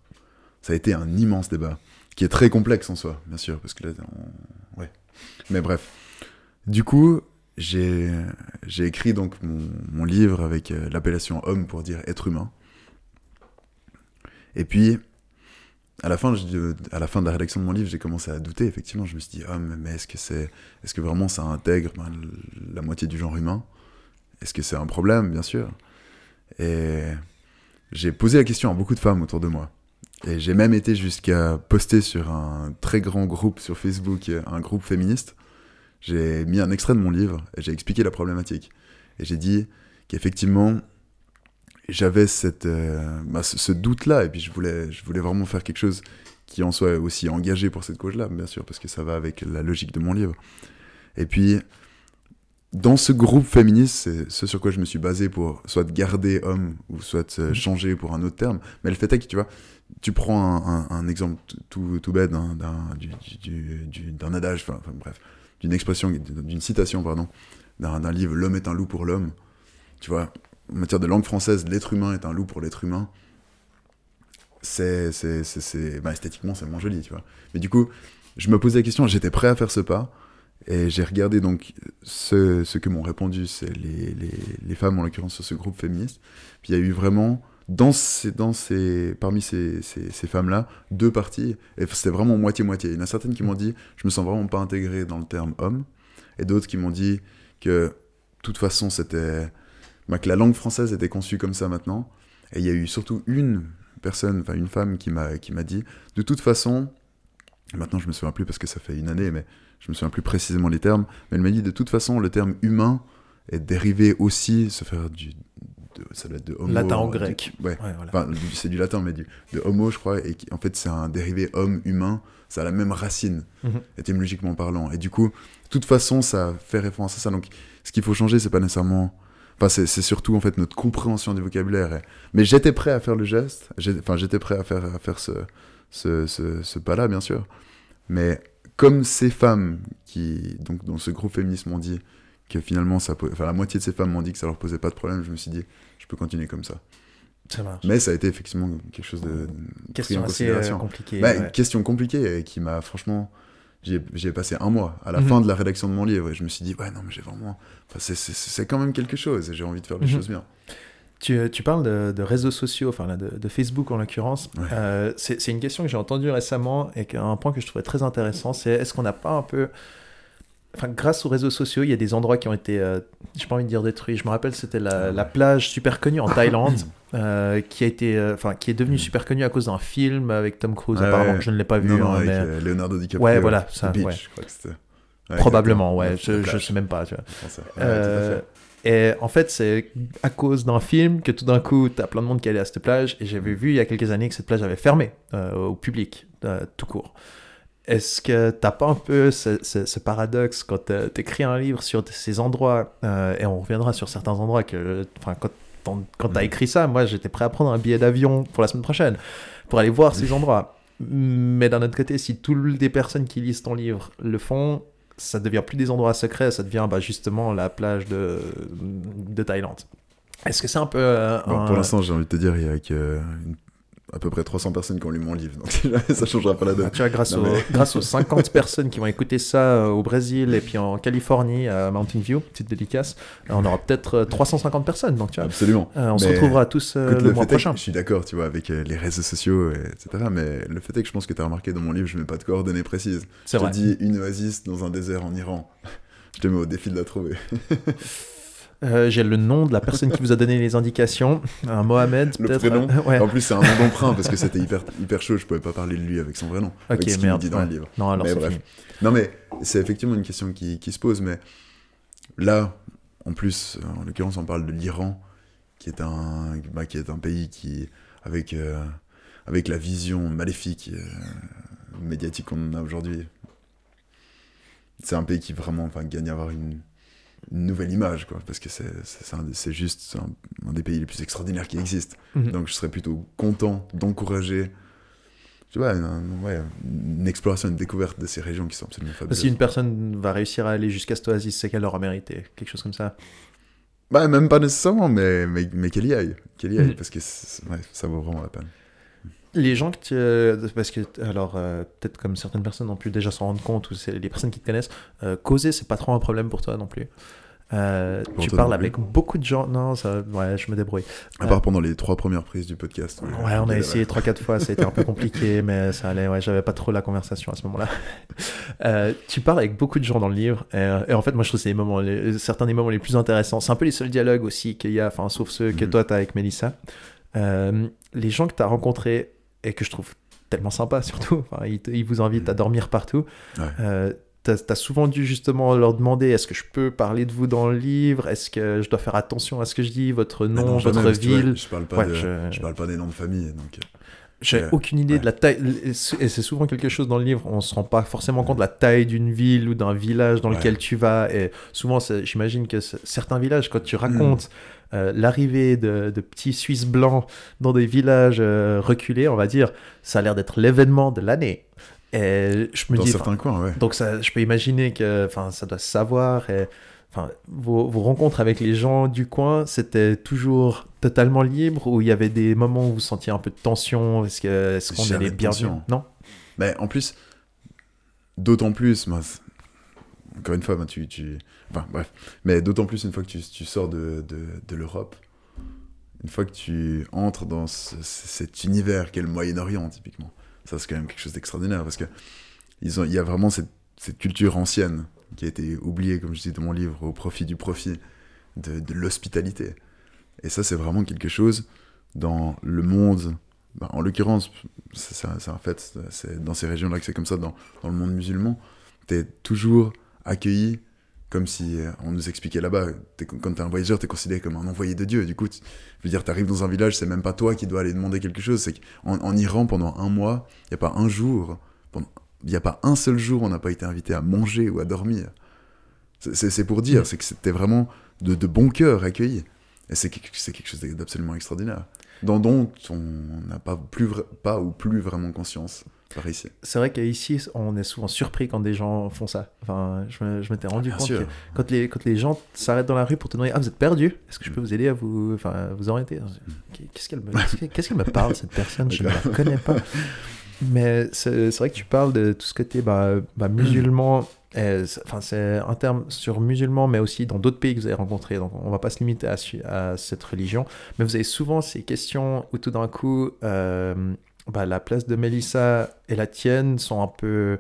Ça a été un immense débat, qui est très complexe en soi, bien sûr, parce que là, on- ouais. Mais bref. Du coup, j'ai, écrit donc mon, mon livre avec euh, l'appellation homme pour dire être humain. Et puis, à la fin, à la fin de la rédaction de mon livre, j'ai commencé à douter. Effectivement, je me suis dit, mais mais est-ce que c'est, est-ce que vraiment ça intègre ben, la moitié du genre humain? Est-ce que c'est un problème, bien sûr? Et j'ai posé la question à beaucoup de femmes autour de moi. Et j'ai même été jusqu'à poster sur un très grand groupe sur Facebook, un groupe féministe. J'ai mis un extrait de mon livre et j'ai expliqué la problématique. Et j'ai dit qu'effectivement, j'avais cette, euh, bah, ce, ce doute-là. Et puis je voulais, je voulais vraiment faire quelque chose qui en soit aussi engagé pour cette cause-là, bien sûr, parce que ça va avec la logique de mon livre. Et puis, dans ce groupe féministe, c'est ce sur quoi je me suis basé pour soit garder homme ou soit euh, Mhm. changer pour un autre terme. Mais le fait est que, tu vois, tu prends un, un- un exemple tout, tout bête d'un, d'un, du- du- du- adage, enfin, bref, d'une expression, d'une citation, pardon, d'un, livre L'homme est un loup pour l'homme. Tu vois, en matière de langue française, l'être humain est un loup pour l'être humain. C'est, c'est, c'est, c'est- bah, esthétiquement, c'est moins joli, tu vois. Mais du coup, je me posais la question, j'étais prêt à faire ce pas. Et j'ai regardé donc ce, ce que m'ont répondu c'est les, les, les femmes, en l'occurrence sur ce groupe féministe. Puis il y a eu vraiment, dans ces, parmi ces, ces, femmes-là, deux parties. Et c'était vraiment moitié-moitié. Il y en a certaines qui m'ont dit je me sens vraiment pas intégré dans le terme homme. Et d'autres qui m'ont dit que, de toute façon, c'était. bah, que la langue française était conçue comme ça maintenant. Et il y a eu surtout une personne, enfin une femme qui m'a dit de toute façon. Maintenant, je me souviens plus parce que ça fait une année, mais je me souviens plus précisément les termes, mais elle m'a dit de toute façon le terme humain est dérivé aussi, ça fait du, de, ça doit être de homo, Latin en du- grec. ouais, Ouais, voilà. enfin c'est du latin mais du, de homo je crois, et qui, en fait c'est un dérivé homme humain, ça a la même racine Mhm. étymologiquement parlant, et du coup de toute façon ça fait référence à ça, donc ce qu'il faut changer c'est pas nécessairement Enfin, c'est surtout en fait notre compréhension du vocabulaire. et- Mais j'étais prêt à faire le geste. Enfin, j'étais prêt à faire, à faire ce, ce, ce, ce pas-là, bien sûr. Mais comme ces femmes qui, donc, dans ce groupe féministe m'ont dit que finalement, ça, enfin, la moitié de ces femmes m'ont dit que ça leur posait pas de problème, je me suis dit, je peux continuer comme ça. Ça marche. Mais ça a été effectivement quelque chose de Question assez euh, compliquée. Bah, ouais. Question compliquée et qui m'a franchement. J'y ai, j'y ai passé un mois à la Mhm. fin de la rédaction de mon livre et je me suis dit, ouais, non, mais j'ai vraiment. Enfin, c'est- quand même quelque chose et j'ai envie de faire les Mhm. choses bien. Tu, euh, tu parles de, de réseaux sociaux, enfin de, de Facebook en l'occurrence. Ouais. Euh, c'est une question que j'ai entendue récemment et qu'un point que je trouvais très intéressant, c'est est-ce qu'on n'a pas un peu... Enfin, grâce aux réseaux sociaux, il y a des endroits qui ont été, euh, j'ai pas envie de dire détruits. Je me rappelle, c'était la, la plage super connue en Thaïlande, euh, qui a été, euh, enfin, qui est devenue super connue à cause d'un film avec Tom Cruise. Ouais, apparemment, ouais. je ne l'ai pas vu, non, non, hein, avec mais euh, Leonardo DiCaprio. Ouais, voilà, ça, Beach, ouais. je crois que c'était. Ouais, probablement, ouais. Je, je sais même pas. Tu vois. Ouais, et en fait, c'est à cause d'un film que tout d'un coup, tu as plein de monde qui allait à cette plage. Et j'avais vu il y a quelques années que cette plage avait fermé euh, au public, euh, tout court. Est-ce que t'as pas un peu ce, ce- ce paradoxe quand tu écris un livre sur ces endroits, euh, et on reviendra sur certains endroits que, enfin, quand quand t'as Mhm. écrit ça, moi j'étais prêt à prendre un billet d'avion pour la semaine prochaine pour aller voir ces endroits. Mais d'un autre côté, si toutes les personnes qui lisent ton livre le font, ça devient plus des endroits secrets, ça devient bah, justement la plage de, de Thaïlande. Est-ce que c'est un peu. euh, Bon, un- Pour l'instant, j'ai envie de te dire, il y a que une- à peu près 300 personnes qui ont lu mon livre, donc ça changera pas la Ah, donne. tu vois, grâce, Non, aux, mais- grâce aux 50 personnes qui vont écouter ça euh, au Brésil et puis en Californie, à Mountain View, petite dédicace, euh, on aura peut-être euh, 350 personnes. Donc, tu vois, Absolument. euh, on se retrouvera tous euh, le, le mois que prochain. je suis d'accord, tu vois, avec euh, les réseaux sociaux, et etc. Mais le fait est que je pense que tu as remarqué dans mon livre, je mets pas de coordonnées précises. C'est je vrai. te dis une oasis dans un désert en Iran. Je te mets au défi de la trouver. Euh, J'ai le nom de la personne qui vous a donné les indications. Un Mohamed, Le peut-être. prénom Euh, ouais. En plus, c'est un nom d'emprunt parce que c'était hyper, hyper chaud. Je pouvais pas parler de lui avec son vrai nom. Ok, avec ce merde. dit dans ouais. le livre. Non, alors Mais c'est bref. fini. Non, mais c'est effectivement une question qui, qui se pose. Mais là, en plus, en l'occurrence, on parle de l'Iran, qui est un, bah, qui est un pays qui, avec, euh, avec la vision maléfique euh, médiatique qu'on a aujourd'hui, c'est un pays qui vraiment enfin, gagne à avoir une, une nouvelle image, quoi, parce que c'est juste un, un des pays les plus extraordinaires qui existent. Mhm. Donc je serais plutôt content d'encourager tu vois, une, ouais, une exploration, une découverte de ces régions qui sont absolument fabuleuses. Si une personne va réussir à aller jusqu'à cette oasis, c'est qu'elle l'aura mérité. Quelque chose comme ça. Bah, même pas nécessairement, mais, mais, mais qu'elle y aille. Qu'elle y aille, Mhm. parce que ouais, ça vaut vraiment la peine. Les gens que tu. euh, Parce que, alors, euh, peut-être comme certaines personnes ont pu déjà s'en rendre compte, ou c'est les personnes qui te connaissent, euh, causer, c'est pas trop un problème pour toi non plus. Euh, tu parles avec beaucoup de gens. Non, ça, ouais, je me débrouille. À part pendant les trois premières prises du podcast. Ouais, on a essayé 3-4 fois, ça a été un peu compliqué, mais ça allait, ouais, j'avais pas trop la conversation à ce moment-là. Euh, tu parles avec beaucoup de gens dans le livre, et, et en fait, moi je trouve que c'est les moments, les- certains des moments les plus intéressants. C'est un peu les seuls dialogues aussi qu'il y a, enfin, sauf ceux que Mhm. toi tu as avec Mélissa. Euh, les gens que tu as rencontrés et que je trouve tellement sympas surtout, enfin, ils, ils vous invitent à dormir partout. Ouais. Euh, T'as as souvent dû justement leur demander est-ce que je peux parler de vous dans le livre? Est-ce que je dois faire attention à ce que je dis? Votre nom, non, votre ville? je parle pas Ouais, de, je- je parle pas des noms de famille, donc. euh, J'ai Ouais. aucune idée Ouais. de la taille, et c'est souvent quelque chose dans le livre, on se rend pas forcément compte de la taille d'une ville ou d'un village dans lequel tu vas, et souvent j'imagine que certains villages, quand tu racontes euh, l'arrivée de, de petits Suisses blancs dans des villages euh, reculés, on va dire, ça a l'air d'être l'événement de l'année. Et je me dans dis, certains coins, ouais. donc ça, je peux imaginer que enfin, ça doit se savoir. Et, enfin, vos, vos rencontres avec les gens du coin, c'était toujours totalement libre ou il y avait des moments où vous sentiez un peu de tension? Est-ce qu'on est bienvenus tension. Non? Mais en plus, d'autant plus, encore une fois, tu... Enfin, bref. Mais d'autant plus une fois que tu, tu sors de, de, de l'Europe, une fois que tu entres dans ce- cet univers qu'est le Moyen-Orient, typiquement, ça, c'est quand même quelque chose d'extraordinaire, parce que y a vraiment cette, cette culture ancienne qui a été oubliée, comme je dis dans mon livre, au profit du profit, de, de l'hospitalité. Et ça, c'est vraiment quelque chose dans le monde, bah, en l'occurrence, c'est un, fait, c'est dans ces régions-là que c'est comme ça, dans, dans le monde musulman, t'es toujours accueilli comme si euh, on nous expliquait là-bas, quand t'es un voyageur, t'es considéré comme un envoyé de Dieu. Du coup, tu- je veux dire, t'arrives dans un village, c'est même pas toi qui dois aller demander quelque chose. C'est qu'en en Iran, pendant un mois, il y a pas un jour, il n'y a pas un seul jour on n'a pas été invité à manger ou à dormir. C'est- pour dire, c'est que c'était vraiment de, de bon cœur accueilli. Et c'est quelque, chose d'absolument extraordinaire. Dont, dont on n'a pas, plus pas ou plus vraiment conscience par ici. C'est vrai qu'ici, on est souvent surpris quand des gens font ça. Enfin, je m'étais rendu Bien compte que quand les, quand les gens s'arrêtent dans la rue pour te demander Ah, vous êtes perdu? Est-ce que je peux vous aider à vous, enfin, vous orienter? Qu'est-ce qu'elle me, qu'est-ce qu'elle- me parle, cette personne? Je ne la connais pas. Mais c'est vrai que tu parles de tout ce côté bah, bah, musulman. et c'est- Enfin, c'est un terme sur musulman, mais aussi dans d'autres pays que vous avez rencontrés. Donc, on va pas se limiter à cette religion. Mais vous avez souvent ces questions où tout d'un coup, euh, bah, la place de Mélissa et la tienne sont un peu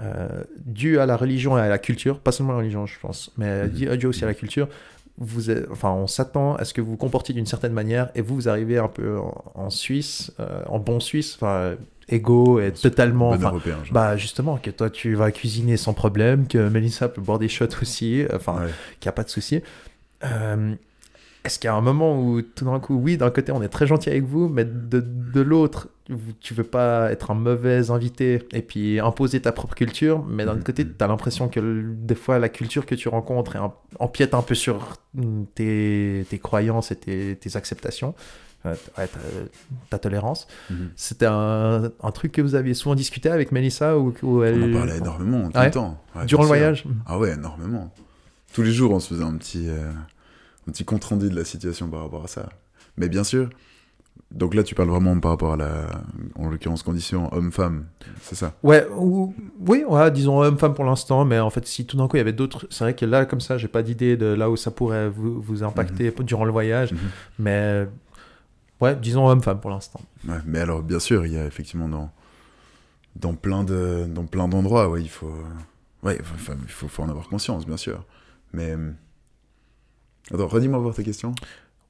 euh, dues à la religion et à la culture. Pas seulement à la religion, je pense, mais Mhm. dues aussi à la culture. Vous êtes- enfin, on s'attend à ce que vous vous comportiez d'une certaine manière et vous, vous arrivez un peu en, en Suisse, euh, en bon Suisse, enfin, égaux et totalement. Bon européen. bah justement, que toi tu vas cuisiner sans problème, que Mélissa peut boire des shots aussi, enfin Ouais. qu'il n'y a pas de souci. Euh, Est-ce qu'il y a un moment où tout d'un coup, oui, d'un côté on est très gentil avec vous, mais de, de l'autre, tu veux pas être un mauvais invité et puis imposer ta propre culture, mais d'un autre côté, tu as l'impression que des fois la culture que tu rencontres empiète un peu sur mm, tes, tes croyances et tes, tes acceptations. euh, ouais, ta, ta tolérance. Mhm. C'était un, un truc que vous aviez souvent discuté avec Melissa ou, elle... On en parlait énormément tout Ouais. le temps. Ouais, Durant le voyage? Ah ouais, énormément. Tous les jours, on se faisait un petit, euh, un petit compte rendu de la situation par rapport à ça. Mais bien sûr, donc là, tu parles vraiment par rapport à la, en l'occurrence, condition homme-femme, c'est ça? Ouais, ou, oui, ouais, disons homme-femme pour l'instant, mais en fait, si tout d'un coup il y avait d'autres. C'est vrai que là, comme ça, j'ai pas d'idée de là où ça pourrait vous, vous impacter durant le voyage, Mhm. mais ouais, disons homme-femme pour l'instant. Ouais, mais alors, bien sûr, il y a effectivement dans, dans plein de, dans plein d'endroits, ouais, il faut, ouais, enfin, il faut, faut en avoir conscience, bien sûr. Mais, Attends, redis-moi voir ta question.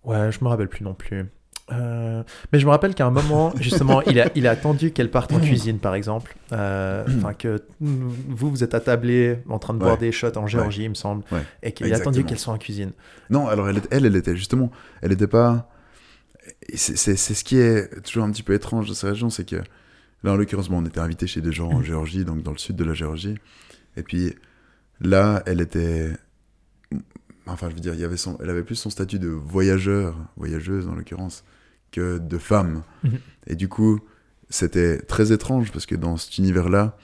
Ouais, je me rappelle plus non plus. Euh, mais je me rappelle qu'à un moment, justement, il, a, il a attendu qu'elle parte en cuisine, par exemple. Euh, Enfin, que vous, vous êtes attablé en train de boire Ouais. des shots en Géorgie, il me semble, Ouais, et qu'il a attendu qu'elle soit en cuisine. Non, alors elle, elle, elle était justement, elle était pas. C'est ce qui est toujours un petit peu étrange de ces régions, c'est que là, en l'occurrence, bon, on était invité chez des gens en Géorgie, donc dans le sud de la Géorgie, et puis là, elle était. Enfin, je veux dire, il y avait son, elle avait plus son statut de voyageur, voyageuse en l'occurrence, que de femme. Mhm. Et du coup, c'était très étrange parce que dans cet univers-là,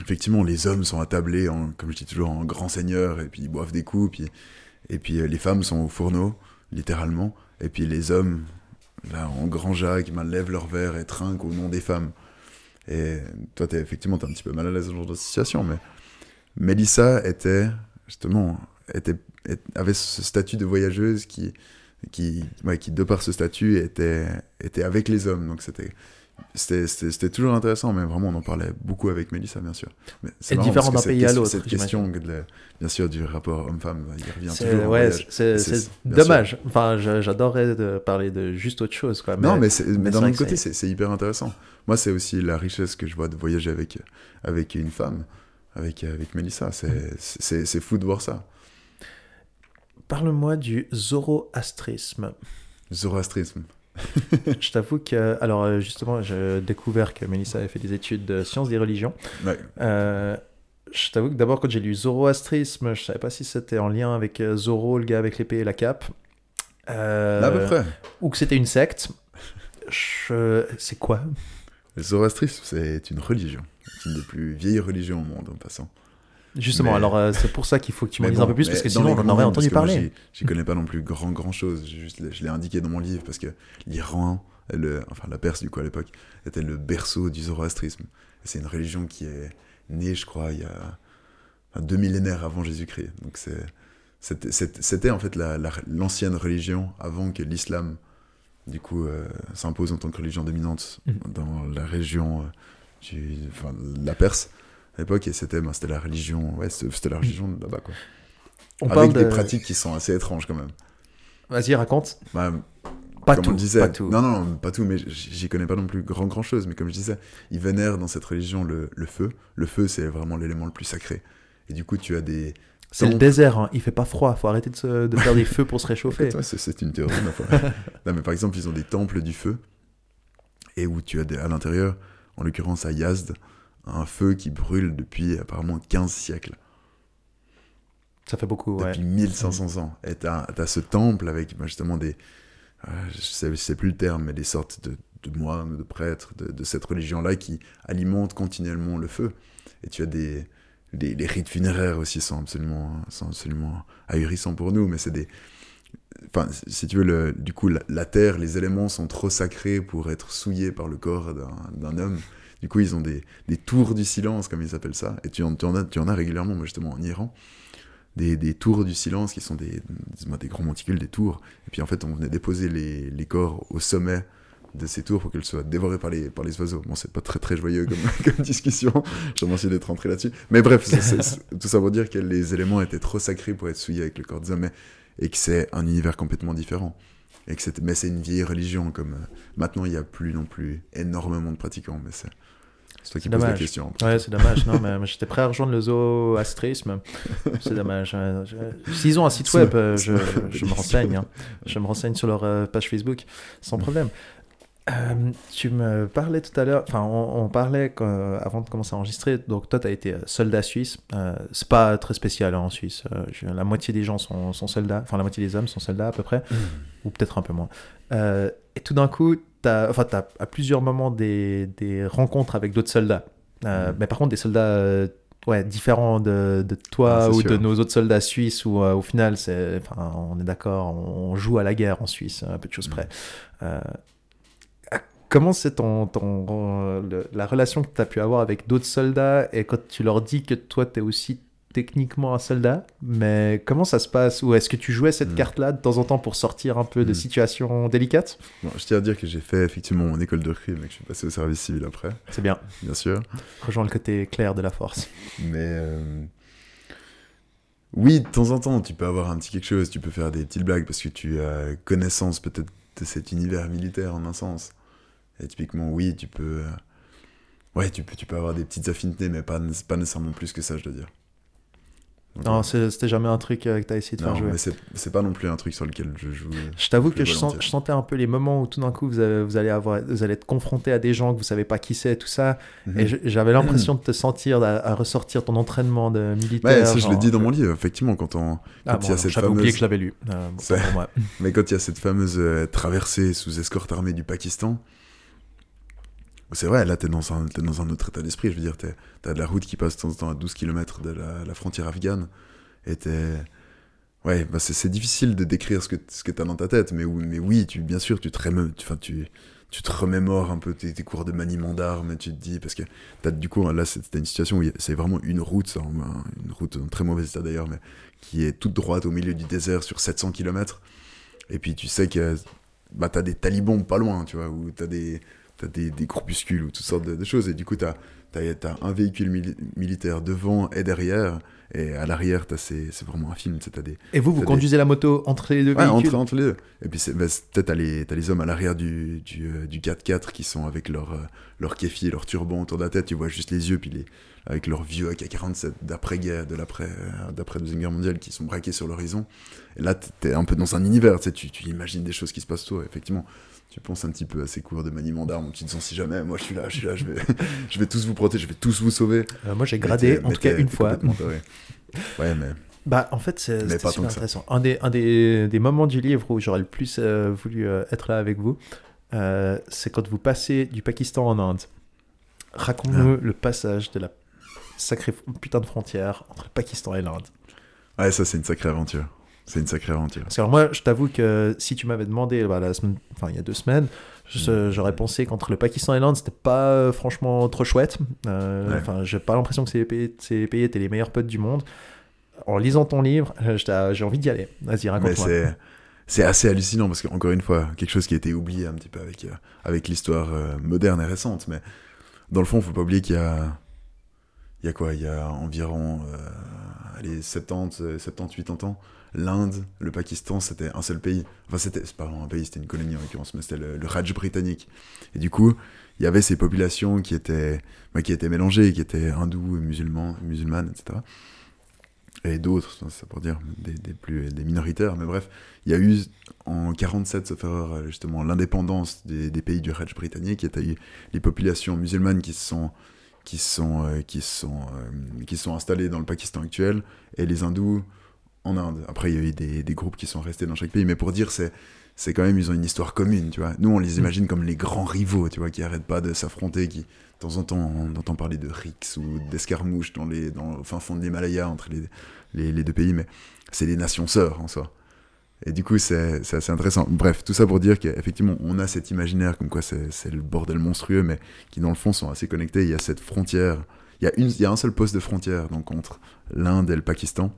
effectivement, les hommes sont attablés, en, comme je dis toujours, en grands seigneurs, et puis ils boivent des coups, puis, et puis euh, les femmes sont au fourneau, littéralement, et puis les hommes, là, en grand Jacques, ben, lèvent leur verre et trinquent au nom des femmes. Et toi, es, effectivement, t'es un petit peu mal à l'aise dans ce genre de situation, mais Mélissa était, justement, était, avait ce statut de voyageuse qui, qui, ouais, qui de par ce statut, était, était avec les hommes. Donc c'était c'était- toujours intéressant, mais vraiment, on en parlait beaucoup avec Mélissa, bien sûr. C'est différent d'un pays à l'autre, Cette question, que bien sûr, du rapport homme-femme, il revient toujours. ouais, c'est- dommage. Enfin, j'adorerais de parler de juste autre chose, quoi. non, mais, mais mais d'un autre côté, c'est- hyper intéressant. Moi, c'est aussi la richesse que je vois de voyager avec, avec une femme, avec, avec Mélissa. C'est c'est- c'est fou de voir ça. Parle-moi du zoroastrisme. Zoroastrisme. je t'avoue que, alors euh, justement, j'ai découvert que Mélissa avait fait des études de sciences des religions. Ouais. Euh, je t'avoue que d'abord, quand j'ai lu zoroastrisme, je savais pas si c'était en lien avec euh, Zoro, le gars avec l'épée et la cape. Euh, À peu près. Ou que c'était une secte. Je... C'est quoi? Le zoroastrisme, c'est une religion. C'est une des plus vieilles religions au monde, en passant. Justement, Mais- alors euh, c'est pour ça qu'il faut que tu m'en dises bon, un peu plus, parce que sinon on en aurait entendu parler. j'y- connais pas non plus grand grand chose. Juste, je l'ai indiqué dans mon livre parce que l'Iran, le, enfin la Perse du coup à l'époque, était le berceau du zoroastrisme. C'est une religion qui est née, je crois, il y a enfin, deux millénaires avant Jésus-Christ. Donc c'est c'était- en fait la- la- l'ancienne religion avant que l'islam du coup euh, s'impose en tant que religion dominante Mhm. dans la région euh, du, enfin, de la Perse à l'époque et c'était ben, c'était la religion ouais c'était la religion de là-bas quoi On avec parle des de... pratiques qui sont assez étranges quand même Vas-y, raconte. Bah, Pas comme tout. on le disait Pas tout. non non non, pas tout mais j'y connais pas non plus grand grand chose mais comme je disais ils vénèrent dans cette religion le, le feu le feu c'est vraiment l'élément le plus sacré et du coup tu as des C'est le désert, hein. il fait pas froid, faut arrêter de, se- de faire des feux pour se réchauffer. C'est- une théorie, ma foi. non, mais par exemple, ils ont des temples du feu, et où tu as des- à l'intérieur, en l'occurrence à Yazd, un feu qui brûle depuis apparemment 15 siècles, Ça fait beaucoup, ouais. depuis 1500 ans. Et tu as, ce temple avec bah, justement des. euh, je, sais, je sais plus le terme, mais des sortes de, de moines, de prêtres de, de cette religion-là qui alimentent continuellement le feu. Et tu as des. des- les rites funéraires aussi sont absolument, sont absolument ahurissants pour nous, mais c'est des. Enfin, si tu veux, le, du coup, la, la terre, les éléments sont trop sacrés pour être souillés par le corps d'un d'un homme. Du coup, ils ont des, des tours du silence, comme ils appellent ça. Et tu en, tu en, as, tu en as régulièrement, moi, justement, en Iran. Des, des tours du silence qui sont des, dis-moi, des grands monticules, des tours. Et puis, en fait, on venait déposer les, les corps au sommet de ces tours pour qu'elles soient dévorées par les, par les oiseaux. Bon, c'est pas très très joyeux comme, comme discussion. Je remercie d'être rentré là-dessus. Mais bref, tout ça pour dire que les éléments étaient trop sacrés pour être souillés avec le corps des hommes. Et que c'est un univers complètement différent. Et que mais c'est une vieille religion. Comme euh, maintenant, il n'y a plus non plus énormément de pratiquants. Mais c'est, c'est toi qui poses la question. Ouais, c'est dommage. Non, mais j'étais prêt à rejoindre le zoroastrisme. C'est dommage. S'ils ont un site web, euh, je, je me renseigne. hein. Je me renseigne sur leur euh, page Facebook, sans problème. Euh, tu me parlais tout à l'heure, enfin, on, on parlait avant de commencer à enregistrer. Donc, toi, tu as été soldat suisse. Euh, c'est pas très spécial hein, en Suisse. La moitié des gens sont, sont soldats, enfin, la moitié des hommes sont soldats à peu près, ou peut-être un peu moins. Euh, et tout d'un coup, tu as, enfin, t'as à plusieurs moments des, des rencontres avec d'autres soldats. Euh, Mhm. Mais par contre, des soldats euh, ouais, différents de, de toi Ah, ou sûr. de nos autres soldats suisses, où au final, c'est, enfin, on est d'accord, on joue à la guerre en Suisse, à peu de choses Mhm. près. Comment c'est ton, ton, le- la relation que tu as pu avoir avec d'autres soldats et quand tu leur dis que toi, tu es aussi techniquement un soldat, mais comment ça se passe? Ou est-ce que tu jouais cette Mm. carte-là de temps en temps pour sortir un peu de Mm. situations délicates? Bon, je tiens à dire que j'ai fait effectivement mon école de crime et que je suis passé au service civil après, C'est bien, bien sûr. rejoins le côté clair de la force. Mais euh, Oui, de temps en temps, tu peux avoir un petit quelque chose, tu peux faire des petites blagues parce que tu as connaissance peut-être de cet univers militaire en un sens. Et typiquement, oui, tu peux. euh, Ouais, tu peux, tu peux avoir des petites affinités, mais pas, pas nécessairement plus que ça, je dois dire. Non, euh, c'était jamais un truc euh, que t'as essayé de faire non, jouer. mais c'est pas non plus un truc sur lequel je joue. Je t'avoue que je, sens- volontiers. je sentais un peu les moments où tout d'un coup vous, avez- vous allez avoir, vous allez être confronté à des gens que vous savez pas qui c'est, tout ça. Mhm. Et je- j'avais l'impression de te sentir à, à ressortir ton entraînement de militaire. Ouais, ça, je l'ai dit dans mon livre, effectivement, quand on. Ah, quand il y a cette J'avais oublié fameuse- que je l'avais lu. Euh, bon. Mais quand il y a cette fameuse euh, traversée sous escorte armée du Pakistan, c'est vrai, là, t'es dans, un, dans un autre état d'esprit. Je veux dire, t'as de la route qui passe de temps en temps à 12 km de la, frontière afghane. Et t'es. Ouais, bah c'est, difficile de décrire ce que, ce que t'as dans ta tête, mais, oui- tu, bien sûr, tu te, tu, te remémores un peu tes, cours de maniement d'armes, tu te dis, parce que du coup, là, c'était une situation où c'est vraiment une route, un- une route en très mauvais état d'ailleurs, mais qui est toute droite au milieu du désert sur 700 km. Et puis tu sais que bah, t'as des talibans pas loin, tu vois, ou t'as des, t'as des, des groupuscules ou toutes sortes de, de choses. Et du coup, t'as as, un véhicule mili- militaire devant et derrière. Et à l'arrière, c'est vraiment un film. T'as des, Et vous, vous des- conduisez la moto entre les deux Ouais, véhicules entre, entre les deux. Et puis c'est- bah, t'as les, t'as les hommes à l'arrière du, du, euh, du 4x4 qui sont avec leur, euh, leur kéfi, leur turban autour de la tête. Tu vois juste les yeux, puis les, avec leur vieux AK-47 d'après-guerre, de l'après, euh, d'après Deuxième Guerre mondiale qui sont braqués sur l'horizon. Et là, t'es- un peu dans un univers, tu, imagines des choses qui se passent autour. Effectivement, tu penses un petit peu à ces cours de maniement d'armes, tu te dis si jamais, moi je suis là, je suis là, je vais, je vais tous vous protéger, je vais tous vous sauver. Euh, Moi, j'ai gradé, en tout cas une fois. Ouais, mais Bah, en fait, c'est super intéressant. Un des, un des, des moments du livre où j'aurais le plus euh, voulu euh, être là avec vous, euh, c'est quand vous passez du Pakistan en Inde. Raconte-nous Ah. le passage de la sacrée putain de frontière entre le Pakistan et l'Inde. ouais, ça c'est une sacrée aventure. C'est une sacrée aventure. Parce que alors moi, je t'avoue que si tu m'avais demandé bah, la semaine, enfin il y a deux semaines, je- j'aurais pensé qu'entre le Pakistan et l'Inde, c'était pas euh, franchement trop chouette. Euh, Ouais. Enfin, j'ai pas l'impression que ces pays, ces pays étaient les meilleurs potes du monde. En lisant ton livre, euh, j'ai envie d'y aller. Vas-y, raconte-moi. c'est assez hallucinant parce que encore une fois quelque chose qui a été oublié un petit peu avec euh, avec l'histoire euh, moderne et récente mais dans le fond faut pas oublier qu'il y a il y a quoi? Il y a environ euh, allez 70 euh, 70 80 ans l'Inde le Pakistan c'était un seul pays. Enfin c'était pas un pays c'était une colonie en l'occurrence mais c'était le, le Raj britannique. Et du coup il y avait ces populations qui étaient bah, qui étaient mélangées qui étaient hindous musulmans musulmanes etc et d'autres, c'est pour dire des, plus des minoritaires, mais bref, il y a eu en 47, sauf erreur, justement, l'indépendance des, pays du Raj britannique, et eu les populations musulmanes qui se sont qui sont euh, qui sont euh, qui sont installées dans le Pakistan actuel et les hindous en Inde. Après, il y a eu des, des groupes qui sont restés dans chaque pays, mais pour dire, c'est c'est quand même ils ont une histoire commune, tu vois. Nous, on les imagine comme les grands rivaux, tu vois, qui arrêtent pas de s'affronter, qui de temps en temps on entend parler de rixes ou d'escarmouches dans les dans le fin fond de l'Himalaya entre les, les, les deux pays, mais c'est des nations sœurs en soi. Et du coup, c'est assez intéressant. Bref, tout ça pour dire qu'effectivement, on a cet imaginaire comme quoi c'est c'est le bordel monstrueux, mais qui dans le fond sont assez connectés. Il y a cette frontière, il y a, une, il y a un seul poste de frontière donc entre l'Inde et le Pakistan.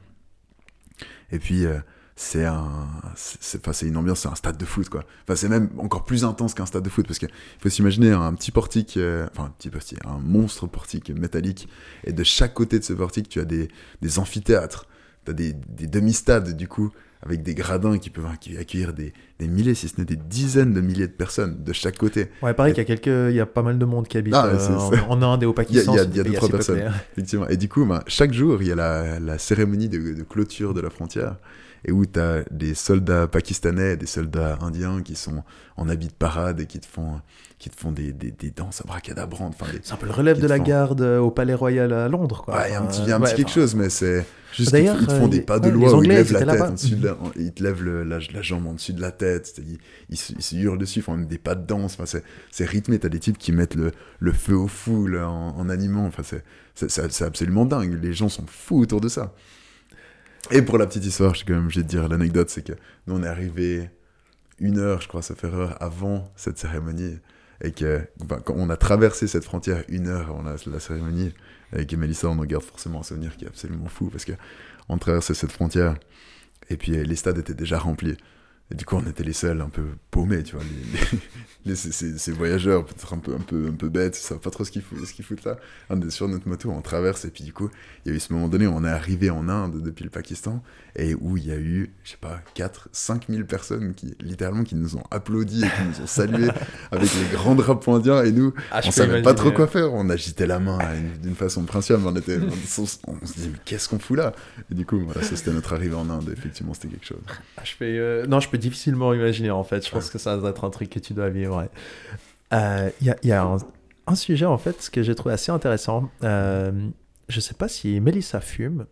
Et puis, euh, c'est un, c'est, enfin, une ambiance, c'est un stade de foot, quoi. Enfin, c'est même encore plus intense qu'un stade de foot, parce qu'il faut s'imaginer un petit portique, euh, enfin, un petit portique, un monstre portique métallique, et de chaque côté de ce portique, tu as des, des amphithéâtres, tu as des, des demi-stades, du coup, avec des gradins qui peuvent accueillir- des, des milliers, si ce n'est des dizaines de milliers de personnes de chaque côté. Ouais, pareil qu'il y a quelques, il y a pas mal de monde qui habite Ah, euh, en, en Inde et au Pakistan. Il y a- il y a deux, trois personnes. Effectivement. Et du coup, ben, chaque jour, il y a la, la cérémonie de, de clôture de la frontière, et où tu as des soldats pakistanais, des soldats indiens qui sont en habit de parade et qui te font, qui te font des, des, des danses abracadabrantes. Enfin, des... C'est un peu le relève de la font- garde euh, au Palais Royal à Londres, quoi. Ouais, il y a un Enfin, petit, il y a un petit ouais, quelque enfin, chose, mais c'est juste qu'ils te- ils te font euh, des pas de loi où ils lèvent la tête là-bas. en dessus de la, en- ils te lèvent le- la, la jambe en dessus de la tête, ils, ils, se- ils se hurlent dessus, ils font même des pas de danse, enfin, c'est, rythmé, t'as des types qui mettent le, le feu aux foules en, en animant, enfin, c'est absolument dingue, les gens sont fous autour de ça. Et pour la petite histoire, je, quand même, vais te dire l'anecdote, c'est que nous on est arrivé une heure, je crois, fait erreur, avant cette cérémonie, et que quand on a traversé cette frontière une heure avant la, cérémonie, avec Mélissa, on en garde forcément un souvenir qui est absolument fou, parce que on traversait cette frontière, et puis les stades étaient déjà remplis. Et du coup, on était les seuls un peu paumés, tu vois, les, les- les- ces, ces- voyageurs peut-être un peu, un peu, un peu bêtes, ils savent pas trop ce qu'ils foutent, foutent là. On est sur notre moto, on traverse, et puis du coup, il y a eu ce moment donné où on est arrivé en Inde depuis le Pakistan, et où il y a eu, je sais pas, 4, 5 000 personnes qui, littéralement, qui nous ont applaudi et qui nous ont salués avec les grands drapeaux indiens, et nous, Ah, on savait pas trop quoi faire, on agitait la main une- d'une façon principale, mais on, était, on, se- on se disait, mais qu'est-ce qu'on fout là? Et du coup, voilà, ça c'était notre arrivée en Inde, effectivement, c'était quelque chose. Ah, je peux, euh, Non, je peux difficilement imaginer en fait. Je pense que ça doit être un truc que tu dois vivre. ouais. Euh, Il y a, il y a un, un sujet en fait ce que j'ai trouvé assez intéressant. Euh, je sais pas si Mélissa fume,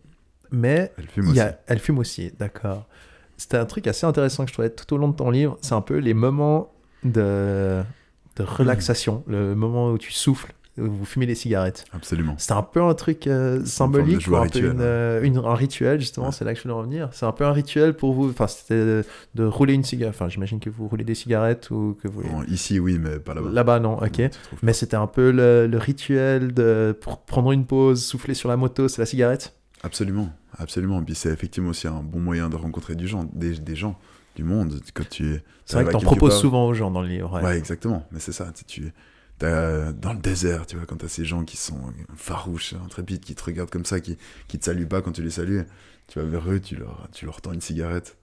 mais Elle fume aussi. y a- elle fume aussi, d'accord. C'était un truc assez intéressant que je trouvais tout au long de ton livre. C'est un peu les moments de, de relaxation, le moment où tu souffles, vous fumez des cigarettes. Absolument. C'est un peu un truc euh, symbolique, peu une, hein. euh, une- un rituel, justement, Ouais. c'est là que je voulais en venir. C'est un peu un rituel pour vous, enfin, c'était de, de rouler une cigarette. Enfin, j'imagine que vous roulez des cigarettes ou que vous. Bon, ici, oui, mais pas là-bas. Là-bas, non, ok. Non, tu Mais c'était un peu le, le rituel de pour prendre une pause, souffler sur la moto, c'est la cigarette? Absolument, absolument. Puis c'est effectivement aussi un bon moyen de rencontrer du gens, des, des gens, du monde. Quand tu C'est vrai que t'en proposes souvent aux gens dans le livre. ouais. Ouais, exactement. Mais c'est ça. Tu, tu dans le désert, tu vois, quand t'as ces gens qui sont farouches, intrépides, qui te regardent comme ça, qui, qui te saluent pas quand tu les salues, tu vas vers eux, tu leur, tu leur tends une cigarette.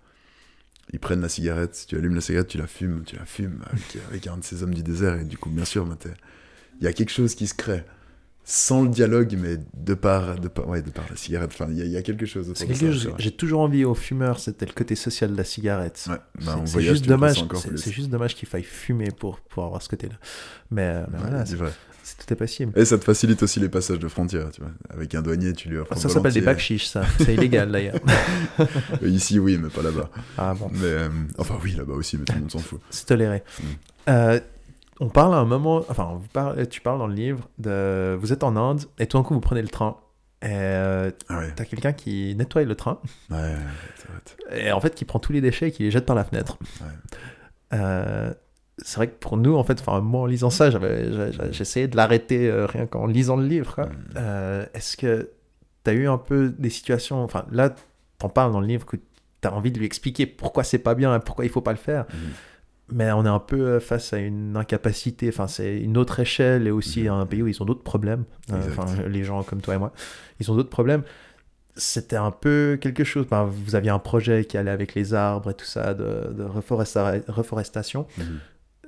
Ils prennent la cigarette, tu allumes la cigarette, tu la fumes, tu la fumes avec, un de ces hommes du désert. Et du coup, bien sûr, il y a quelque chose qui se crée. Sans le dialogue, mais de par, de par, ouais, de par la cigarette. Enfin, il y, y a quelque chose. C'est quelque chose j'ai toujours envie aux fumeurs, c'était le côté social de la cigarette. Ouais, bah, C'est- juste dommage, c'est juste dommage qu'il faille fumer pour, pour avoir ce côté-là. Mais, euh, mais Ouais, voilà, c'est vrai. tout est possible. Et ça te facilite aussi les passages de frontières, tu vois. Avec un douanier, tu lui offres Ah, ça s'appelle des bakshish, ça. C'est illégal d'ailleurs. Ici, oui, mais pas là-bas. Ah bon, Mais, euh, enfin, oui, là-bas aussi, mais tout le monde s'en fout. c'est toléré. Mm. Euh, on parle à un moment, enfin, vous parlez- tu parles dans le livre de. Vous êtes en Inde et tout d'un coup vous prenez le train. Et euh, Ah ouais, t'as quelqu'un qui nettoie le train ouais, et en fait qui prend tous les déchets et qui les jette par la fenêtre. Euh, c'est vrai que pour nous, en fait, enfin, moi en lisant ça, j'avais, j'a- j'a- j'essayais de l'arrêter euh, rien qu'en lisant le livre. quoi. Mm. Euh, est-ce que tu as eu un peu des situations, enfin là, t'en parles dans le livre que tu as envie de lui expliquer pourquoi c'est pas bien et pourquoi il faut pas le faire, Mhm. Mais on est un peu euh, face à une incapacité, enfin c'est une autre échelle et aussi Mhm. un pays où ils ont d'autres problèmes, Euh, enfin les gens comme toi et moi, ils ont d'autres problèmes. C'était un peu quelque chose, enfin, vous aviez un projet qui allait avec les arbres et tout ça, de, de reforesta- reforestation. Mhm.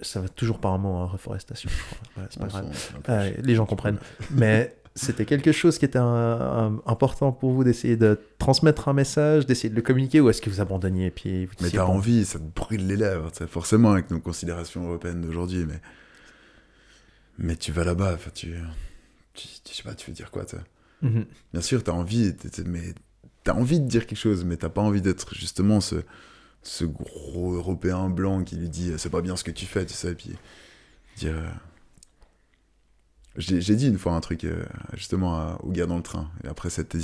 Ça va toujours par un mot, hein, reforestation. je crois. Ouais, c'est pas grave. Euh, les gens comprennent. Mais c'était quelque chose qui était un- un- important pour vous d'essayer de transmettre un message, d'essayer de le communiquer, ou est-ce que vous abandonniez et puis vous Mais t'as bon, envie, ça te brûle les lèvres, forcément, avec nos considérations européennes d'aujourd'hui, mais... Mais tu vas là-bas, tu... tu... sais pas, tu veux dire quoi, sais. mhm. Bien sûr, t'as envie, mais t'as envie de dire quelque chose, mais t'as pas envie d'être justement ce, ce gros Européen blanc qui lui dit c'est pas bien ce que tu fais, tu sais, puis dire. J'ai dit une fois un truc euh, justement au gars dans le train, et après cette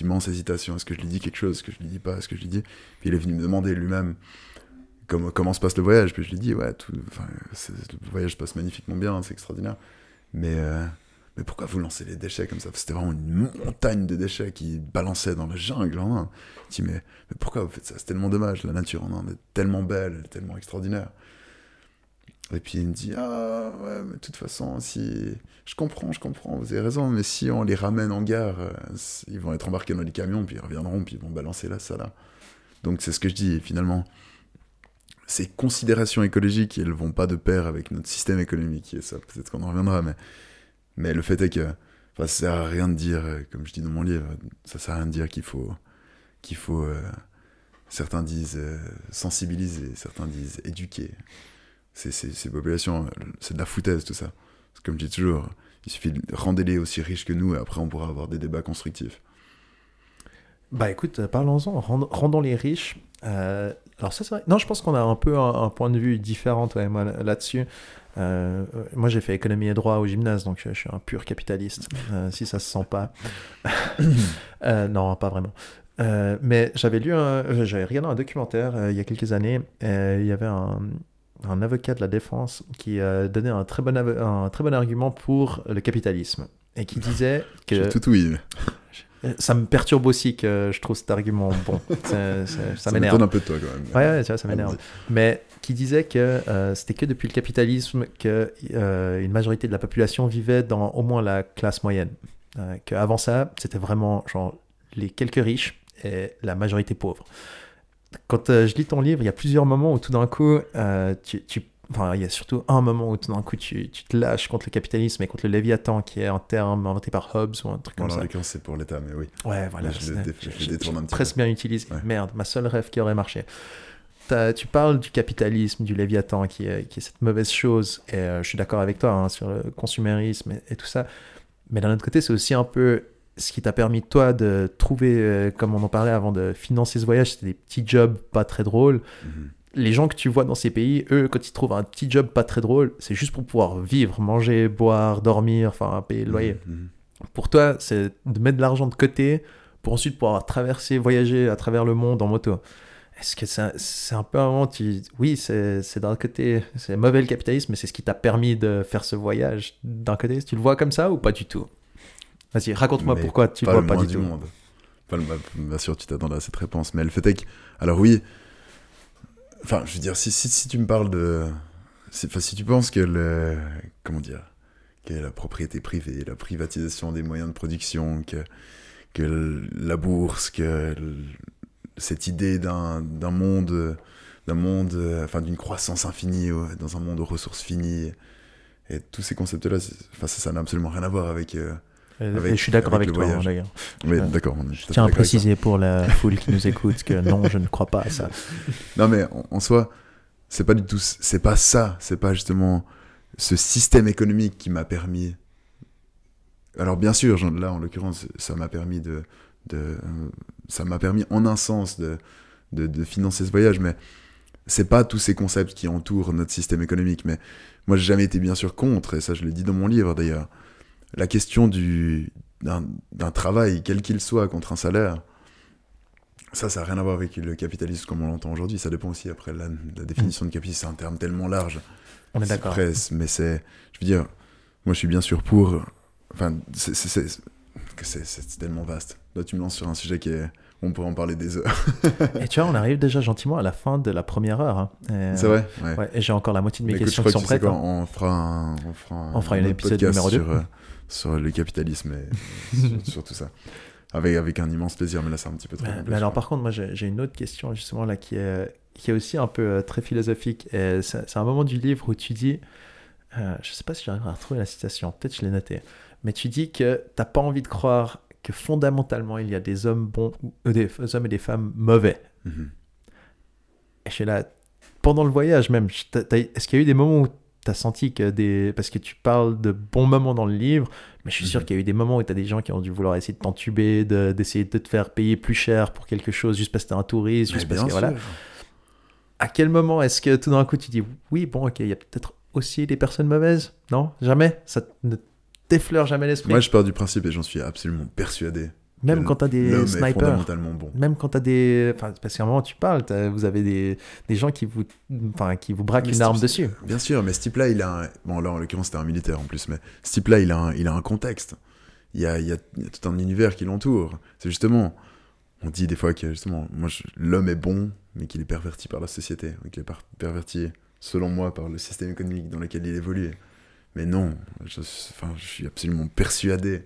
immense hésitation, est-ce que je lui dis quelque chose, est-ce que je lui dis pas, est-ce que je lui dis? Puis il est venu me demander lui-même comment, se passe le voyage, puis je lui dis ouais, le voyage se passe magnifiquement bien, c'est extraordinaire, mais. euh, mais pourquoi vous lancez les déchets comme ça? C'était vraiment une montagne de déchets qui balançaient dans la jungle en Inde. Je dis, mais, mais pourquoi vous faites ça? C'est tellement dommage, la nature en Inde est tellement belle, tellement extraordinaire. Et puis il me dit, ah ouais, mais de toute façon, si... Je comprends, je comprends, vous avez raison, mais si on les ramène en gare, euh, ils vont être embarqués dans les camions, puis ils reviendront, puis ils vont balancer là, ça là. Donc c'est ce que je dis, finalement. Ces considérations écologiques, elles vont pas de pair avec notre système économique, et ça, peut-être qu'on en reviendra, mais... Mais le fait est que enfin, ça sert à rien de dire, euh, comme je dis dans mon livre, ça sert à rien de dire qu'il faut, qu'il faut euh, certains disent sensibiliser, certains disent éduquer. Ces populations, c'est de la foutaise tout ça. C'est Comme je dis toujours, il suffit de rendez-les aussi riches que nous et après on pourra avoir des débats constructifs. Bah écoute, euh, parlons-en, rend- rendons les riches. Euh, alors ça c'est vrai. Non, je pense qu'on a un peu un, un point de vue différent, toi et moi, là- là-dessus. Euh, moi j'ai fait économie et droit au gymnase, donc je, je suis un pur capitaliste, euh, si ça se sent pas. Non, pas vraiment. Mais j'avais lu, un- j'avais regardé un documentaire il y a quelques années. il y avait un, un avocat de la défense qui euh, donnait un très, bon un très bon argument pour le capitalisme et qui disait que tout Euh, Ça me perturbe aussi que je trouve cet argument bon. C'est- ça Ça m'énerve. m'étonne un peu de toi quand même. Ouais, ça m'énerve. Mais qui disait que euh, c'était que depuis le capitalisme que euh, une majorité de la population vivait dans au moins la classe moyenne. Qu'avant ça, c'était vraiment genre les quelques riches et la majorité pauvre. Quand euh, je lis ton livre, il y a plusieurs moments où tout d'un coup, euh, tu, tu- Enfin, il y a surtout un moment où tout d'un coup tu, tu te lâches contre le capitalisme et contre le Léviathan, qui est un terme inventé par Hobbes ou un truc comme en ça. l'occurrence, c'est pour l'État, mais oui. Ouais, voilà. je le je détourne un petit presque bien utilisé. Ouais. Merde, ma seule rêve qui aurait marché. Tu parles du capitalisme, du Léviathan, qui est, qui est cette mauvaise chose, et euh, je suis d'accord avec toi hein, sur le consumérisme et, et tout ça. Mais d'un autre côté, c'est aussi un peu ce qui t'a permis, toi, de trouver, euh, comme on en parlait avant, de financer ce voyage, c'était des petits jobs pas très drôles. Mhm. Les gens que tu vois dans ces pays, eux, quand ils trouvent un petit job pas très drôle, c'est juste pour pouvoir vivre, manger, boire, dormir, enfin, payer le loyer. Mhm. Pour toi, c'est de mettre de l'argent de côté pour ensuite pouvoir traverser, voyager à travers le monde en moto. Est-ce que c'est un- peu un moment, tu... oui, c'est c'est d'un côté, c'est mauvais le capitalisme, mais c'est ce qui t'a permis de faire ce voyage d'un côté? Tu le vois comme ça ou pas du tout? Vas-y, raconte-moi pourquoi tu pas vois pas du du tout. monde. Pas le, bien sûr, tu t'attendais à cette réponse. Mais le fait est que. Alors, oui. Enfin, je veux dire, si, si, si tu me parles de. si- Enfin, si tu penses que le. Comment dire Que la propriété privée, la privatisation des moyens de production, que, que la bourse, que cette idée d'un monde. D'un monde. euh, Enfin, d'une croissance infinie, ouais, dans un monde aux ressources finies. Et tous ces concepts-là, enfin, ça n'a absolument rien à voir avec. euh, Euh, Avec- et je suis d'accord avec avec, le toi, d'ailleurs. Oui, Ouais. d'accord. Je tiens à avec préciser pour la foule qui nous écoute que non, je ne crois pas à ça. Non, mais en, en soi, c'est pas du tout. C'est pas ça. C'est pas justement ce système économique qui m'a permis. Alors, bien sûr, là, en l'occurrence, ça m'a permis de. de euh, ça m'a permis, en un sens, de, de, de financer ce voyage, mais c'est pas tous ces concepts qui entourent notre système économique. Mais moi, j'ai jamais été, bien sûr, contre, et ça, je l'ai dit dans mon livre d'ailleurs. La question du d'un travail, quel qu'il soit, contre un salaire, ça, ça n'a rien à voir avec le capitalisme comme on l'entend aujourd'hui. Ça dépend aussi, après, la, la définition de capitalisme, c'est un terme tellement large. On est d'accord. mais c'est. Je veux dire, moi, je suis bien sûr pour. Enfin, c'est- tellement vaste. Là, tu me lances sur un sujet qui est. On pourrait en parler des heures. Et tu vois, on arrive déjà gentiment à la fin de la première heure. hein. C'est vrai? Ouais. Ouais, et j'ai encore la moitié de mes Mais écoute, je questions crois qui que sont prêtes. hein. on fera un, on fera un, On fera un autre épisode numéro deux. sur, euh, sur le capitalisme et sur, sur tout ça. Avec, avec un immense plaisir, mais là, c'est un petit peu trop Mais, complexe, mais alors, quoi. par contre, moi, j'ai une autre question justement là qui est, qui est aussi un peu euh, très philosophique. C'est un moment du livre où tu dis, euh, je sais pas si j'arrive à retrouver la citation, peut-être je l'ai noté, mais tu dis que t'as pas envie de croire que fondamentalement il y a des hommes bons, euh, des hommes et des femmes mauvais. Mhm. Et je suis là, pendant le voyage même, est-ce qu'il y a eu des moments où tu as senti que des. Parce que tu parles de bons moments dans le livre, mais je suis sûr Mhm. qu'il y a eu des moments où tu as des gens qui ont dû vouloir essayer de t'entuber, de- d'essayer de te faire payer plus cher pour quelque chose juste parce que t'es un touriste, Mais juste parce que voilà. sûr. À quel moment est-ce que tout d'un coup tu dis oui, bon, ok, il y a peut-être aussi des personnes mauvaises? Non? Jamais? Ça ne t'effleure jamais l'esprit? Moi, je pars du principe, et j'en suis absolument persuadé, Même quand tu as des snipers bon. même quand t'as des. Enfin, parce qu'à un moment, tu parles, t'as- vous avez des, des gens qui vous, enfin, qui vous braquent Mais une arme dessus. Bien sûr, mais ce type-là, il a un... Bon, là, en l'occurrence, c'était un militaire en plus, mais ce type-là, il, a un... il a un contexte. Il y a, il y a- il y a tout un univers qui l'entoure. C'est justement... On dit des fois que, justement, moi, je- l'homme est bon, mais qu'il est perverti par la société. Qu'il est par- perverti, selon moi, par le système économique dans lequel il évolue. Mais non, je, enfin, je suis absolument persuadé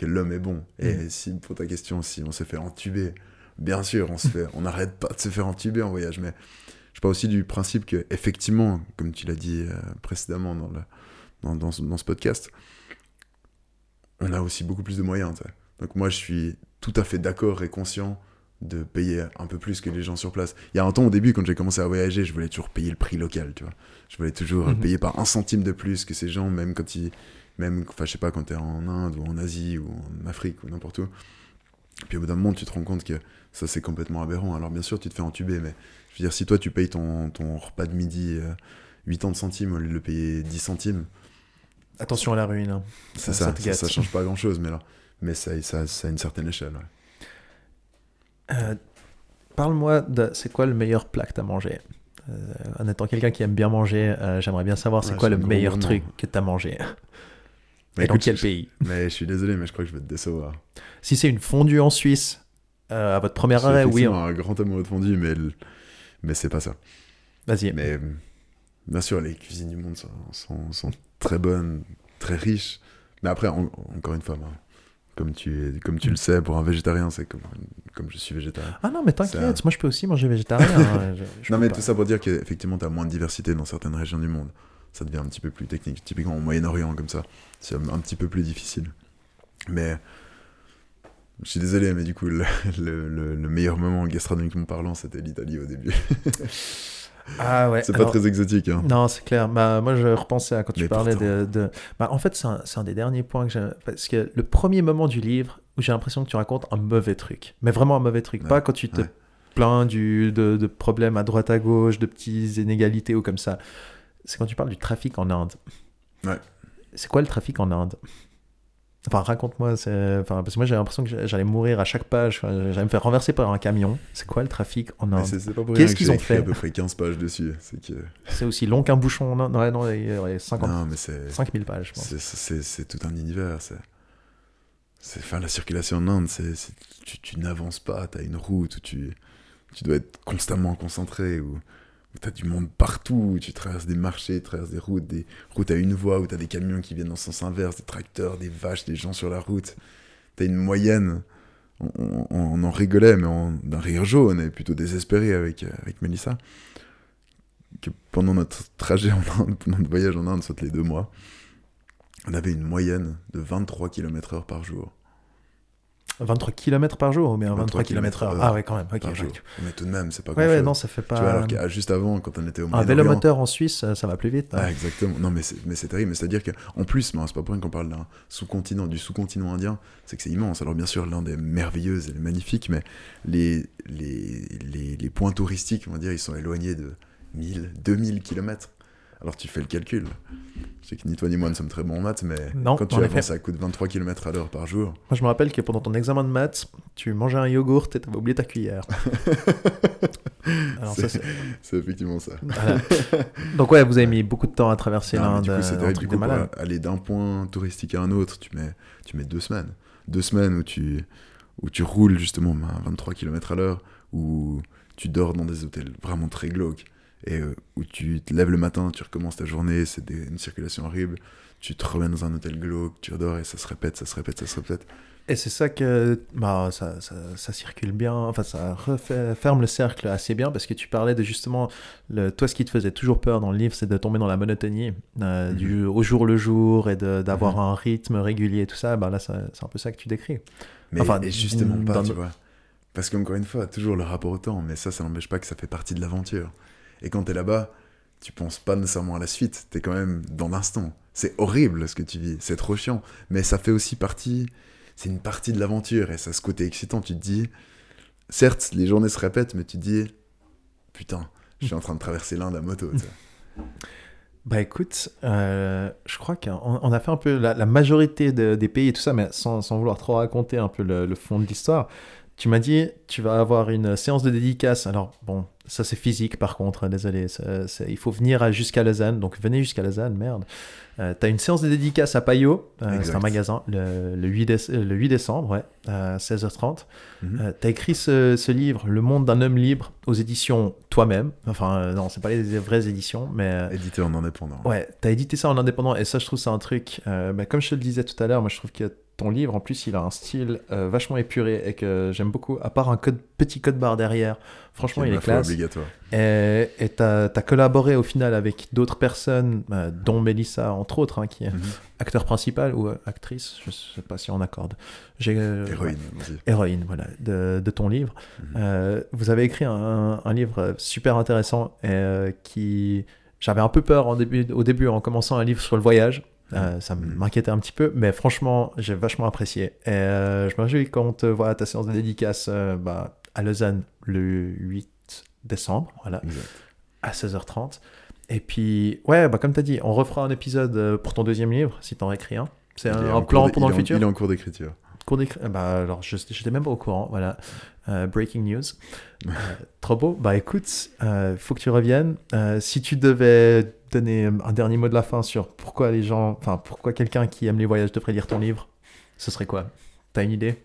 que l'homme est bon. Et Mm. si, pour ta question, si on se fait entuber, bien sûr, on se fait, on n'arrête pas de se faire entuber en voyage, mais je pars aussi du principe que, effectivement, comme tu l'as dit euh, précédemment dans, le, dans, dans ce, dans ce podcast, on a aussi beaucoup plus de moyens. Donc moi, je suis tout à fait d'accord et conscient de payer un peu plus que les gens sur place. Il y a un temps au début, quand j'ai commencé à voyager, je voulais toujours payer le prix local, tu vois. Je voulais toujours Mhm. payer par un centime de plus que ces gens, même quand ils... Même, enfin, je sais pas, quand t'es en Inde ou en Asie ou en Afrique ou n'importe où. Puis au bout d'un moment, tu te rends compte que ça, c'est complètement aberrant. Alors bien sûr, tu te fais entuber, mais je veux dire, si toi, tu payes ton, ton repas de midi euh, 80 centimes au lieu de le payer 10 centimes, Attention à la ruine. hein. c'est Ça- ça, ça change pas grand-chose, mais là... Mais ça, ça, ça a une certaine échelle, ouais. Euh, Parle-moi de c'est quoi le meilleur plat que tu as mangé? Euh, En étant quelqu'un qui aime bien manger, euh, j'aimerais bien savoir c'est Ouais, quoi le meilleur truc que tu as mangé. Mais dans quel je- pays Mais je suis désolé, mais je crois que je vais te décevoir. Si c'est une fondue en Suisse, euh, à votre suis arrêt, oui. effectivement un grand amoureux de fondue, mais, le- mais c'est pas ça. Vas-y. Mais euh, bien sûr, les cuisines du monde sont, sont, sont très bonnes, très riches. Mais après, en- encore une fois, moi, comme tu, es- comme tu le sais, pour un végétarien, c'est comme, comme je suis végétarien. Ah non, mais t'inquiète, Ça- moi je peux aussi manger végétarien. hein, je- je non, mais pas. tout ça pour dire qu'effectivement, tu as moins de diversité dans certaines régions du monde. Ça devient un petit peu plus technique. Typiquement au Moyen-Orient, comme ça, c'est un, petit peu plus difficile. Mais je suis désolé, mais du coup, le, le- le- le meilleur moment gastronomiquement parlant, c'était l'Italie au début. Ah ouais. c'est pas très exotique. Hein. Non, c'est clair. Bah, moi, je repensais à quand tu Mais parlais pourtant. de. de- Bah, en fait, c'est un, des derniers points que j'ai. Parce que le premier moment du livre où j'ai l'impression que tu racontes un mauvais truc. Mais vraiment un mauvais truc. Ouais. Pas quand tu te Ouais. plains du, de, de problèmes à droite à gauche, de petites inégalités ou comme ça. C'est quand tu parles du trafic en Inde. Ouais. C'est quoi le trafic en Inde? Enfin, raconte-moi. Enfin, parce que moi, j'ai l'impression que j'allais mourir à chaque page. Enfin, J'allais me faire renverser par un camion. C'est quoi le trafic en Inde? c'est c'est pas pour Qu'est-ce qu'ils j'ai ont fait à peu près 15 pages dessus. C'est que... Aussi long qu'un bouchon en Inde? Ouais, non, il y aurait 50, Non, mais c'est... 5000 pages, je pense. C'est- tout un univers. C'est, enfin, la circulation en Inde, c'est, tu, tu n'avances pas. Tu as une route où tu, tu dois être constamment concentré, où, où tu as du monde partout, où tu traverses des marchés, tu traverses des routes, des routes à une voie, où tu as des camions qui viennent dans sens inverse, des tracteurs, des vaches, des gens sur la route. Tu as une moyenne. On, en rigolait, mais d'un rire jaune et plutôt désespéré avec, euh, avec. Que pendant notre trajet en Inde, pendant notre voyage en Inde, soit les deux mois, on avait une moyenne de 23 km/h par jour. 23 km par jour ou bien 23 km heure Ah ouais, quand même. Par jour. Mais tout de même, c'est pas Ouais, ouais, non, ça fait pas. Tu vois, alors que juste avant, quand on était au un vélomoteur en Suisse, ça, va plus vite. hein. Ah, exactement. Non, mais c'est, mais terrible. Mais c'est-à-dire qu'en plus, mais c'est pas pour rien qu'on parle d'un sous-continent, du sous-continent indien, c'est que c'est immense. Alors, bien sûr, l'Inde est merveilleuse, elle est magnifique, mais les, les, les, les points touristiques, on va dire, ils sont éloignés de 1000, 2000 km. Alors, tu fais le calcul. Je sais que ni toi ni moi ne sommes très bons en maths, mais Non, quand tu avances effet. à coup de 23 km à l'heure par jour, Moi, je me rappelle que pendant ton examen de maths, tu mangeais un yogourt et t'avais oublié ta cuillère. C'est- c'est effectivement ça. voilà. Donc, ouais, vous avez mis beaucoup de temps à traverser l'Inde. du coup, c'est euh, un terrible. Du coup, pour aller d'un point touristique à un autre, tu mets, tu mets deux semaines. Deux semaines où tu, où tu roules justement à 23 km à l'heure, où tu dors dans des hôtels vraiment très glauques, et euh, où tu te lèves le matin, tu recommences ta journée, c'est des- une circulation horrible, tu te remets dans un hôtel glauque, tu redors et ça se répète, ça se répète, ça se répète. Et c'est ça que bah, ça, ça, ça circule bien, enfin ça refait, ferme le cercle assez bien parce que tu parlais de justement, le, toi ce qui te faisait toujours peur dans le livre c'est de tomber dans la monotonie euh, Mhm. du, au jour le jour et d'avoir Mhm. un rythme régulier et tout ça, bah là c'est un peu ça que tu décris. Mais Enfin, et justement pas, dans tu vois. Parce qu'encore une fois, toujours le rapport au temps, mais ça, ça n'empêche pas que ça fait partie de l'aventure. Et quand t'es là-bas, tu penses pas nécessairement à la suite, t'es quand même dans l'instant. C'est horrible ce que tu vis, c'est trop chiant, mais ça fait aussi partie, c'est une partie de l'aventure, et ça ce côté excitant, tu te dis, certes, les journées se répètent, mais tu te dis, putain, je suis en train de traverser l'Inde à moto. Bah écoute, euh, je crois qu'on on a fait un peu la, majorité de- des pays et tout ça, mais sans, sans vouloir trop raconter un peu le fond de l'histoire. Tu m'as dit, tu vas avoir une séance de dédicace. Alors, bon, ça c'est physique par contre, désolé. ça- ça- il faut venir jusqu'à Lausanne, donc venez jusqu'à Lausanne, merde. Euh, T'as une séance de dédicace à Payot, euh, c'est un magasin, le, le 8 déce- euh, le 8 décembre, ouais, à 16h30. Mhm. Euh, T'as écrit ce, ce livre, Le monde d'un homme libre, aux éditions toi-même. Enfin, euh, non, c'est pas les vraies éditions, mais. euh, Édité en indépendant. Ouais, t'as édité ça en indépendant et ça, je trouve, c'est un truc. bah, comme je te le disais tout à l'heure, moi, je trouve que ton livre, en plus, il a un style euh, vachement épuré et que j'aime beaucoup. À part un code, petit code barre derrière, franchement, il est classe. obligatoire. Et t'as as collaboré au final avec d'autres personnes, euh, dont Mélissa, entre autres, hein, qui est Mhm. acteur principal ou euh, actrice, je sais pas si on accorde. Euh, Héroïne, héroïne, voilà, de, de ton livre. Mhm. Euh, vous avez écrit un, un livre super intéressant et, qui... J'avais un peu peur en début, au début en commençant un livre sur le voyage. Euh, ça Mhm. m'inquiétait un petit peu, mais franchement, j'ai vachement apprécié. Et euh, je me réjouis quand on te voit à ta séance de dédicace euh, bah, à Lausanne le 8 décembre, voilà, Exact. à 16h30. Et puis, ouais, bah, comme tu as dit, on refera un épisode euh, pour ton deuxième livre, si t'en écris un. C'est un, plan pour dans le en- futur Il est en cours d'écriture. Cours d'écrit- Bah alors, je j'étais même pas au courant, voilà. Euh, breaking news. Euh, trop beau. Bah écoute, euh, faut que tu reviennes. Euh, si tu devais donner un dernier mot de la fin sur pourquoi les gens, enfin pourquoi quelqu'un qui aime les voyages devrait lire ton livre, ce serait quoi? T'as une idée?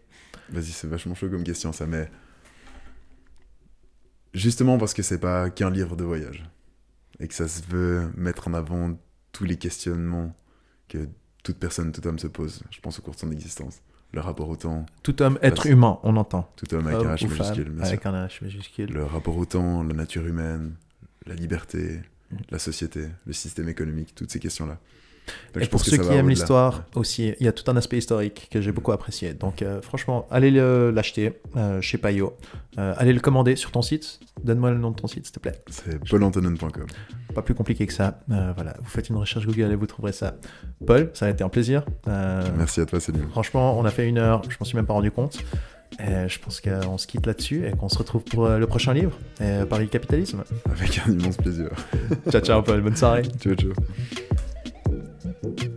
Vas-y, c'est vachement chaud comme question ça, mais justement parce que c'est pas qu'un livre de voyage et que ça se veut mettre en avant tous les questionnements que toute personne, tout homme se pose, je pense au cours de son existence. Le rapport au temps, Tout homme, être c'est- humain, on entend. tout homme avec Homme un H femme, majuscule, sûr. avec un H majuscule. Le rapport au temps, la nature humaine, la liberté, Mm. la société, le système économique, toutes ces questions-là. Donc, Et pour ceux qui aiment l'histoire aussi, il y a tout un aspect historique que j'ai beaucoup apprécié. Donc euh, franchement, allez le- l'acheter euh, chez Payot. Euh, allez le commander sur ton site. Donne-moi le nom de ton site, s'il te plaît. C'est paulantonen.com. Pas plus compliqué que ça. Voilà, vous faites une recherche Google et vous trouverez ça. Paul, ça a été un plaisir. Merci à toi, Céline. franchement, on a fait une heure, je m'en suis même pas rendu compte. Et je pense qu'on se quitte là-dessus et qu'on se retrouve pour le prochain livre, Paris Capitalisme. Avec un immense plaisir. ciao, ciao, Paul, bonne soirée. ciao, ciao. Thank you.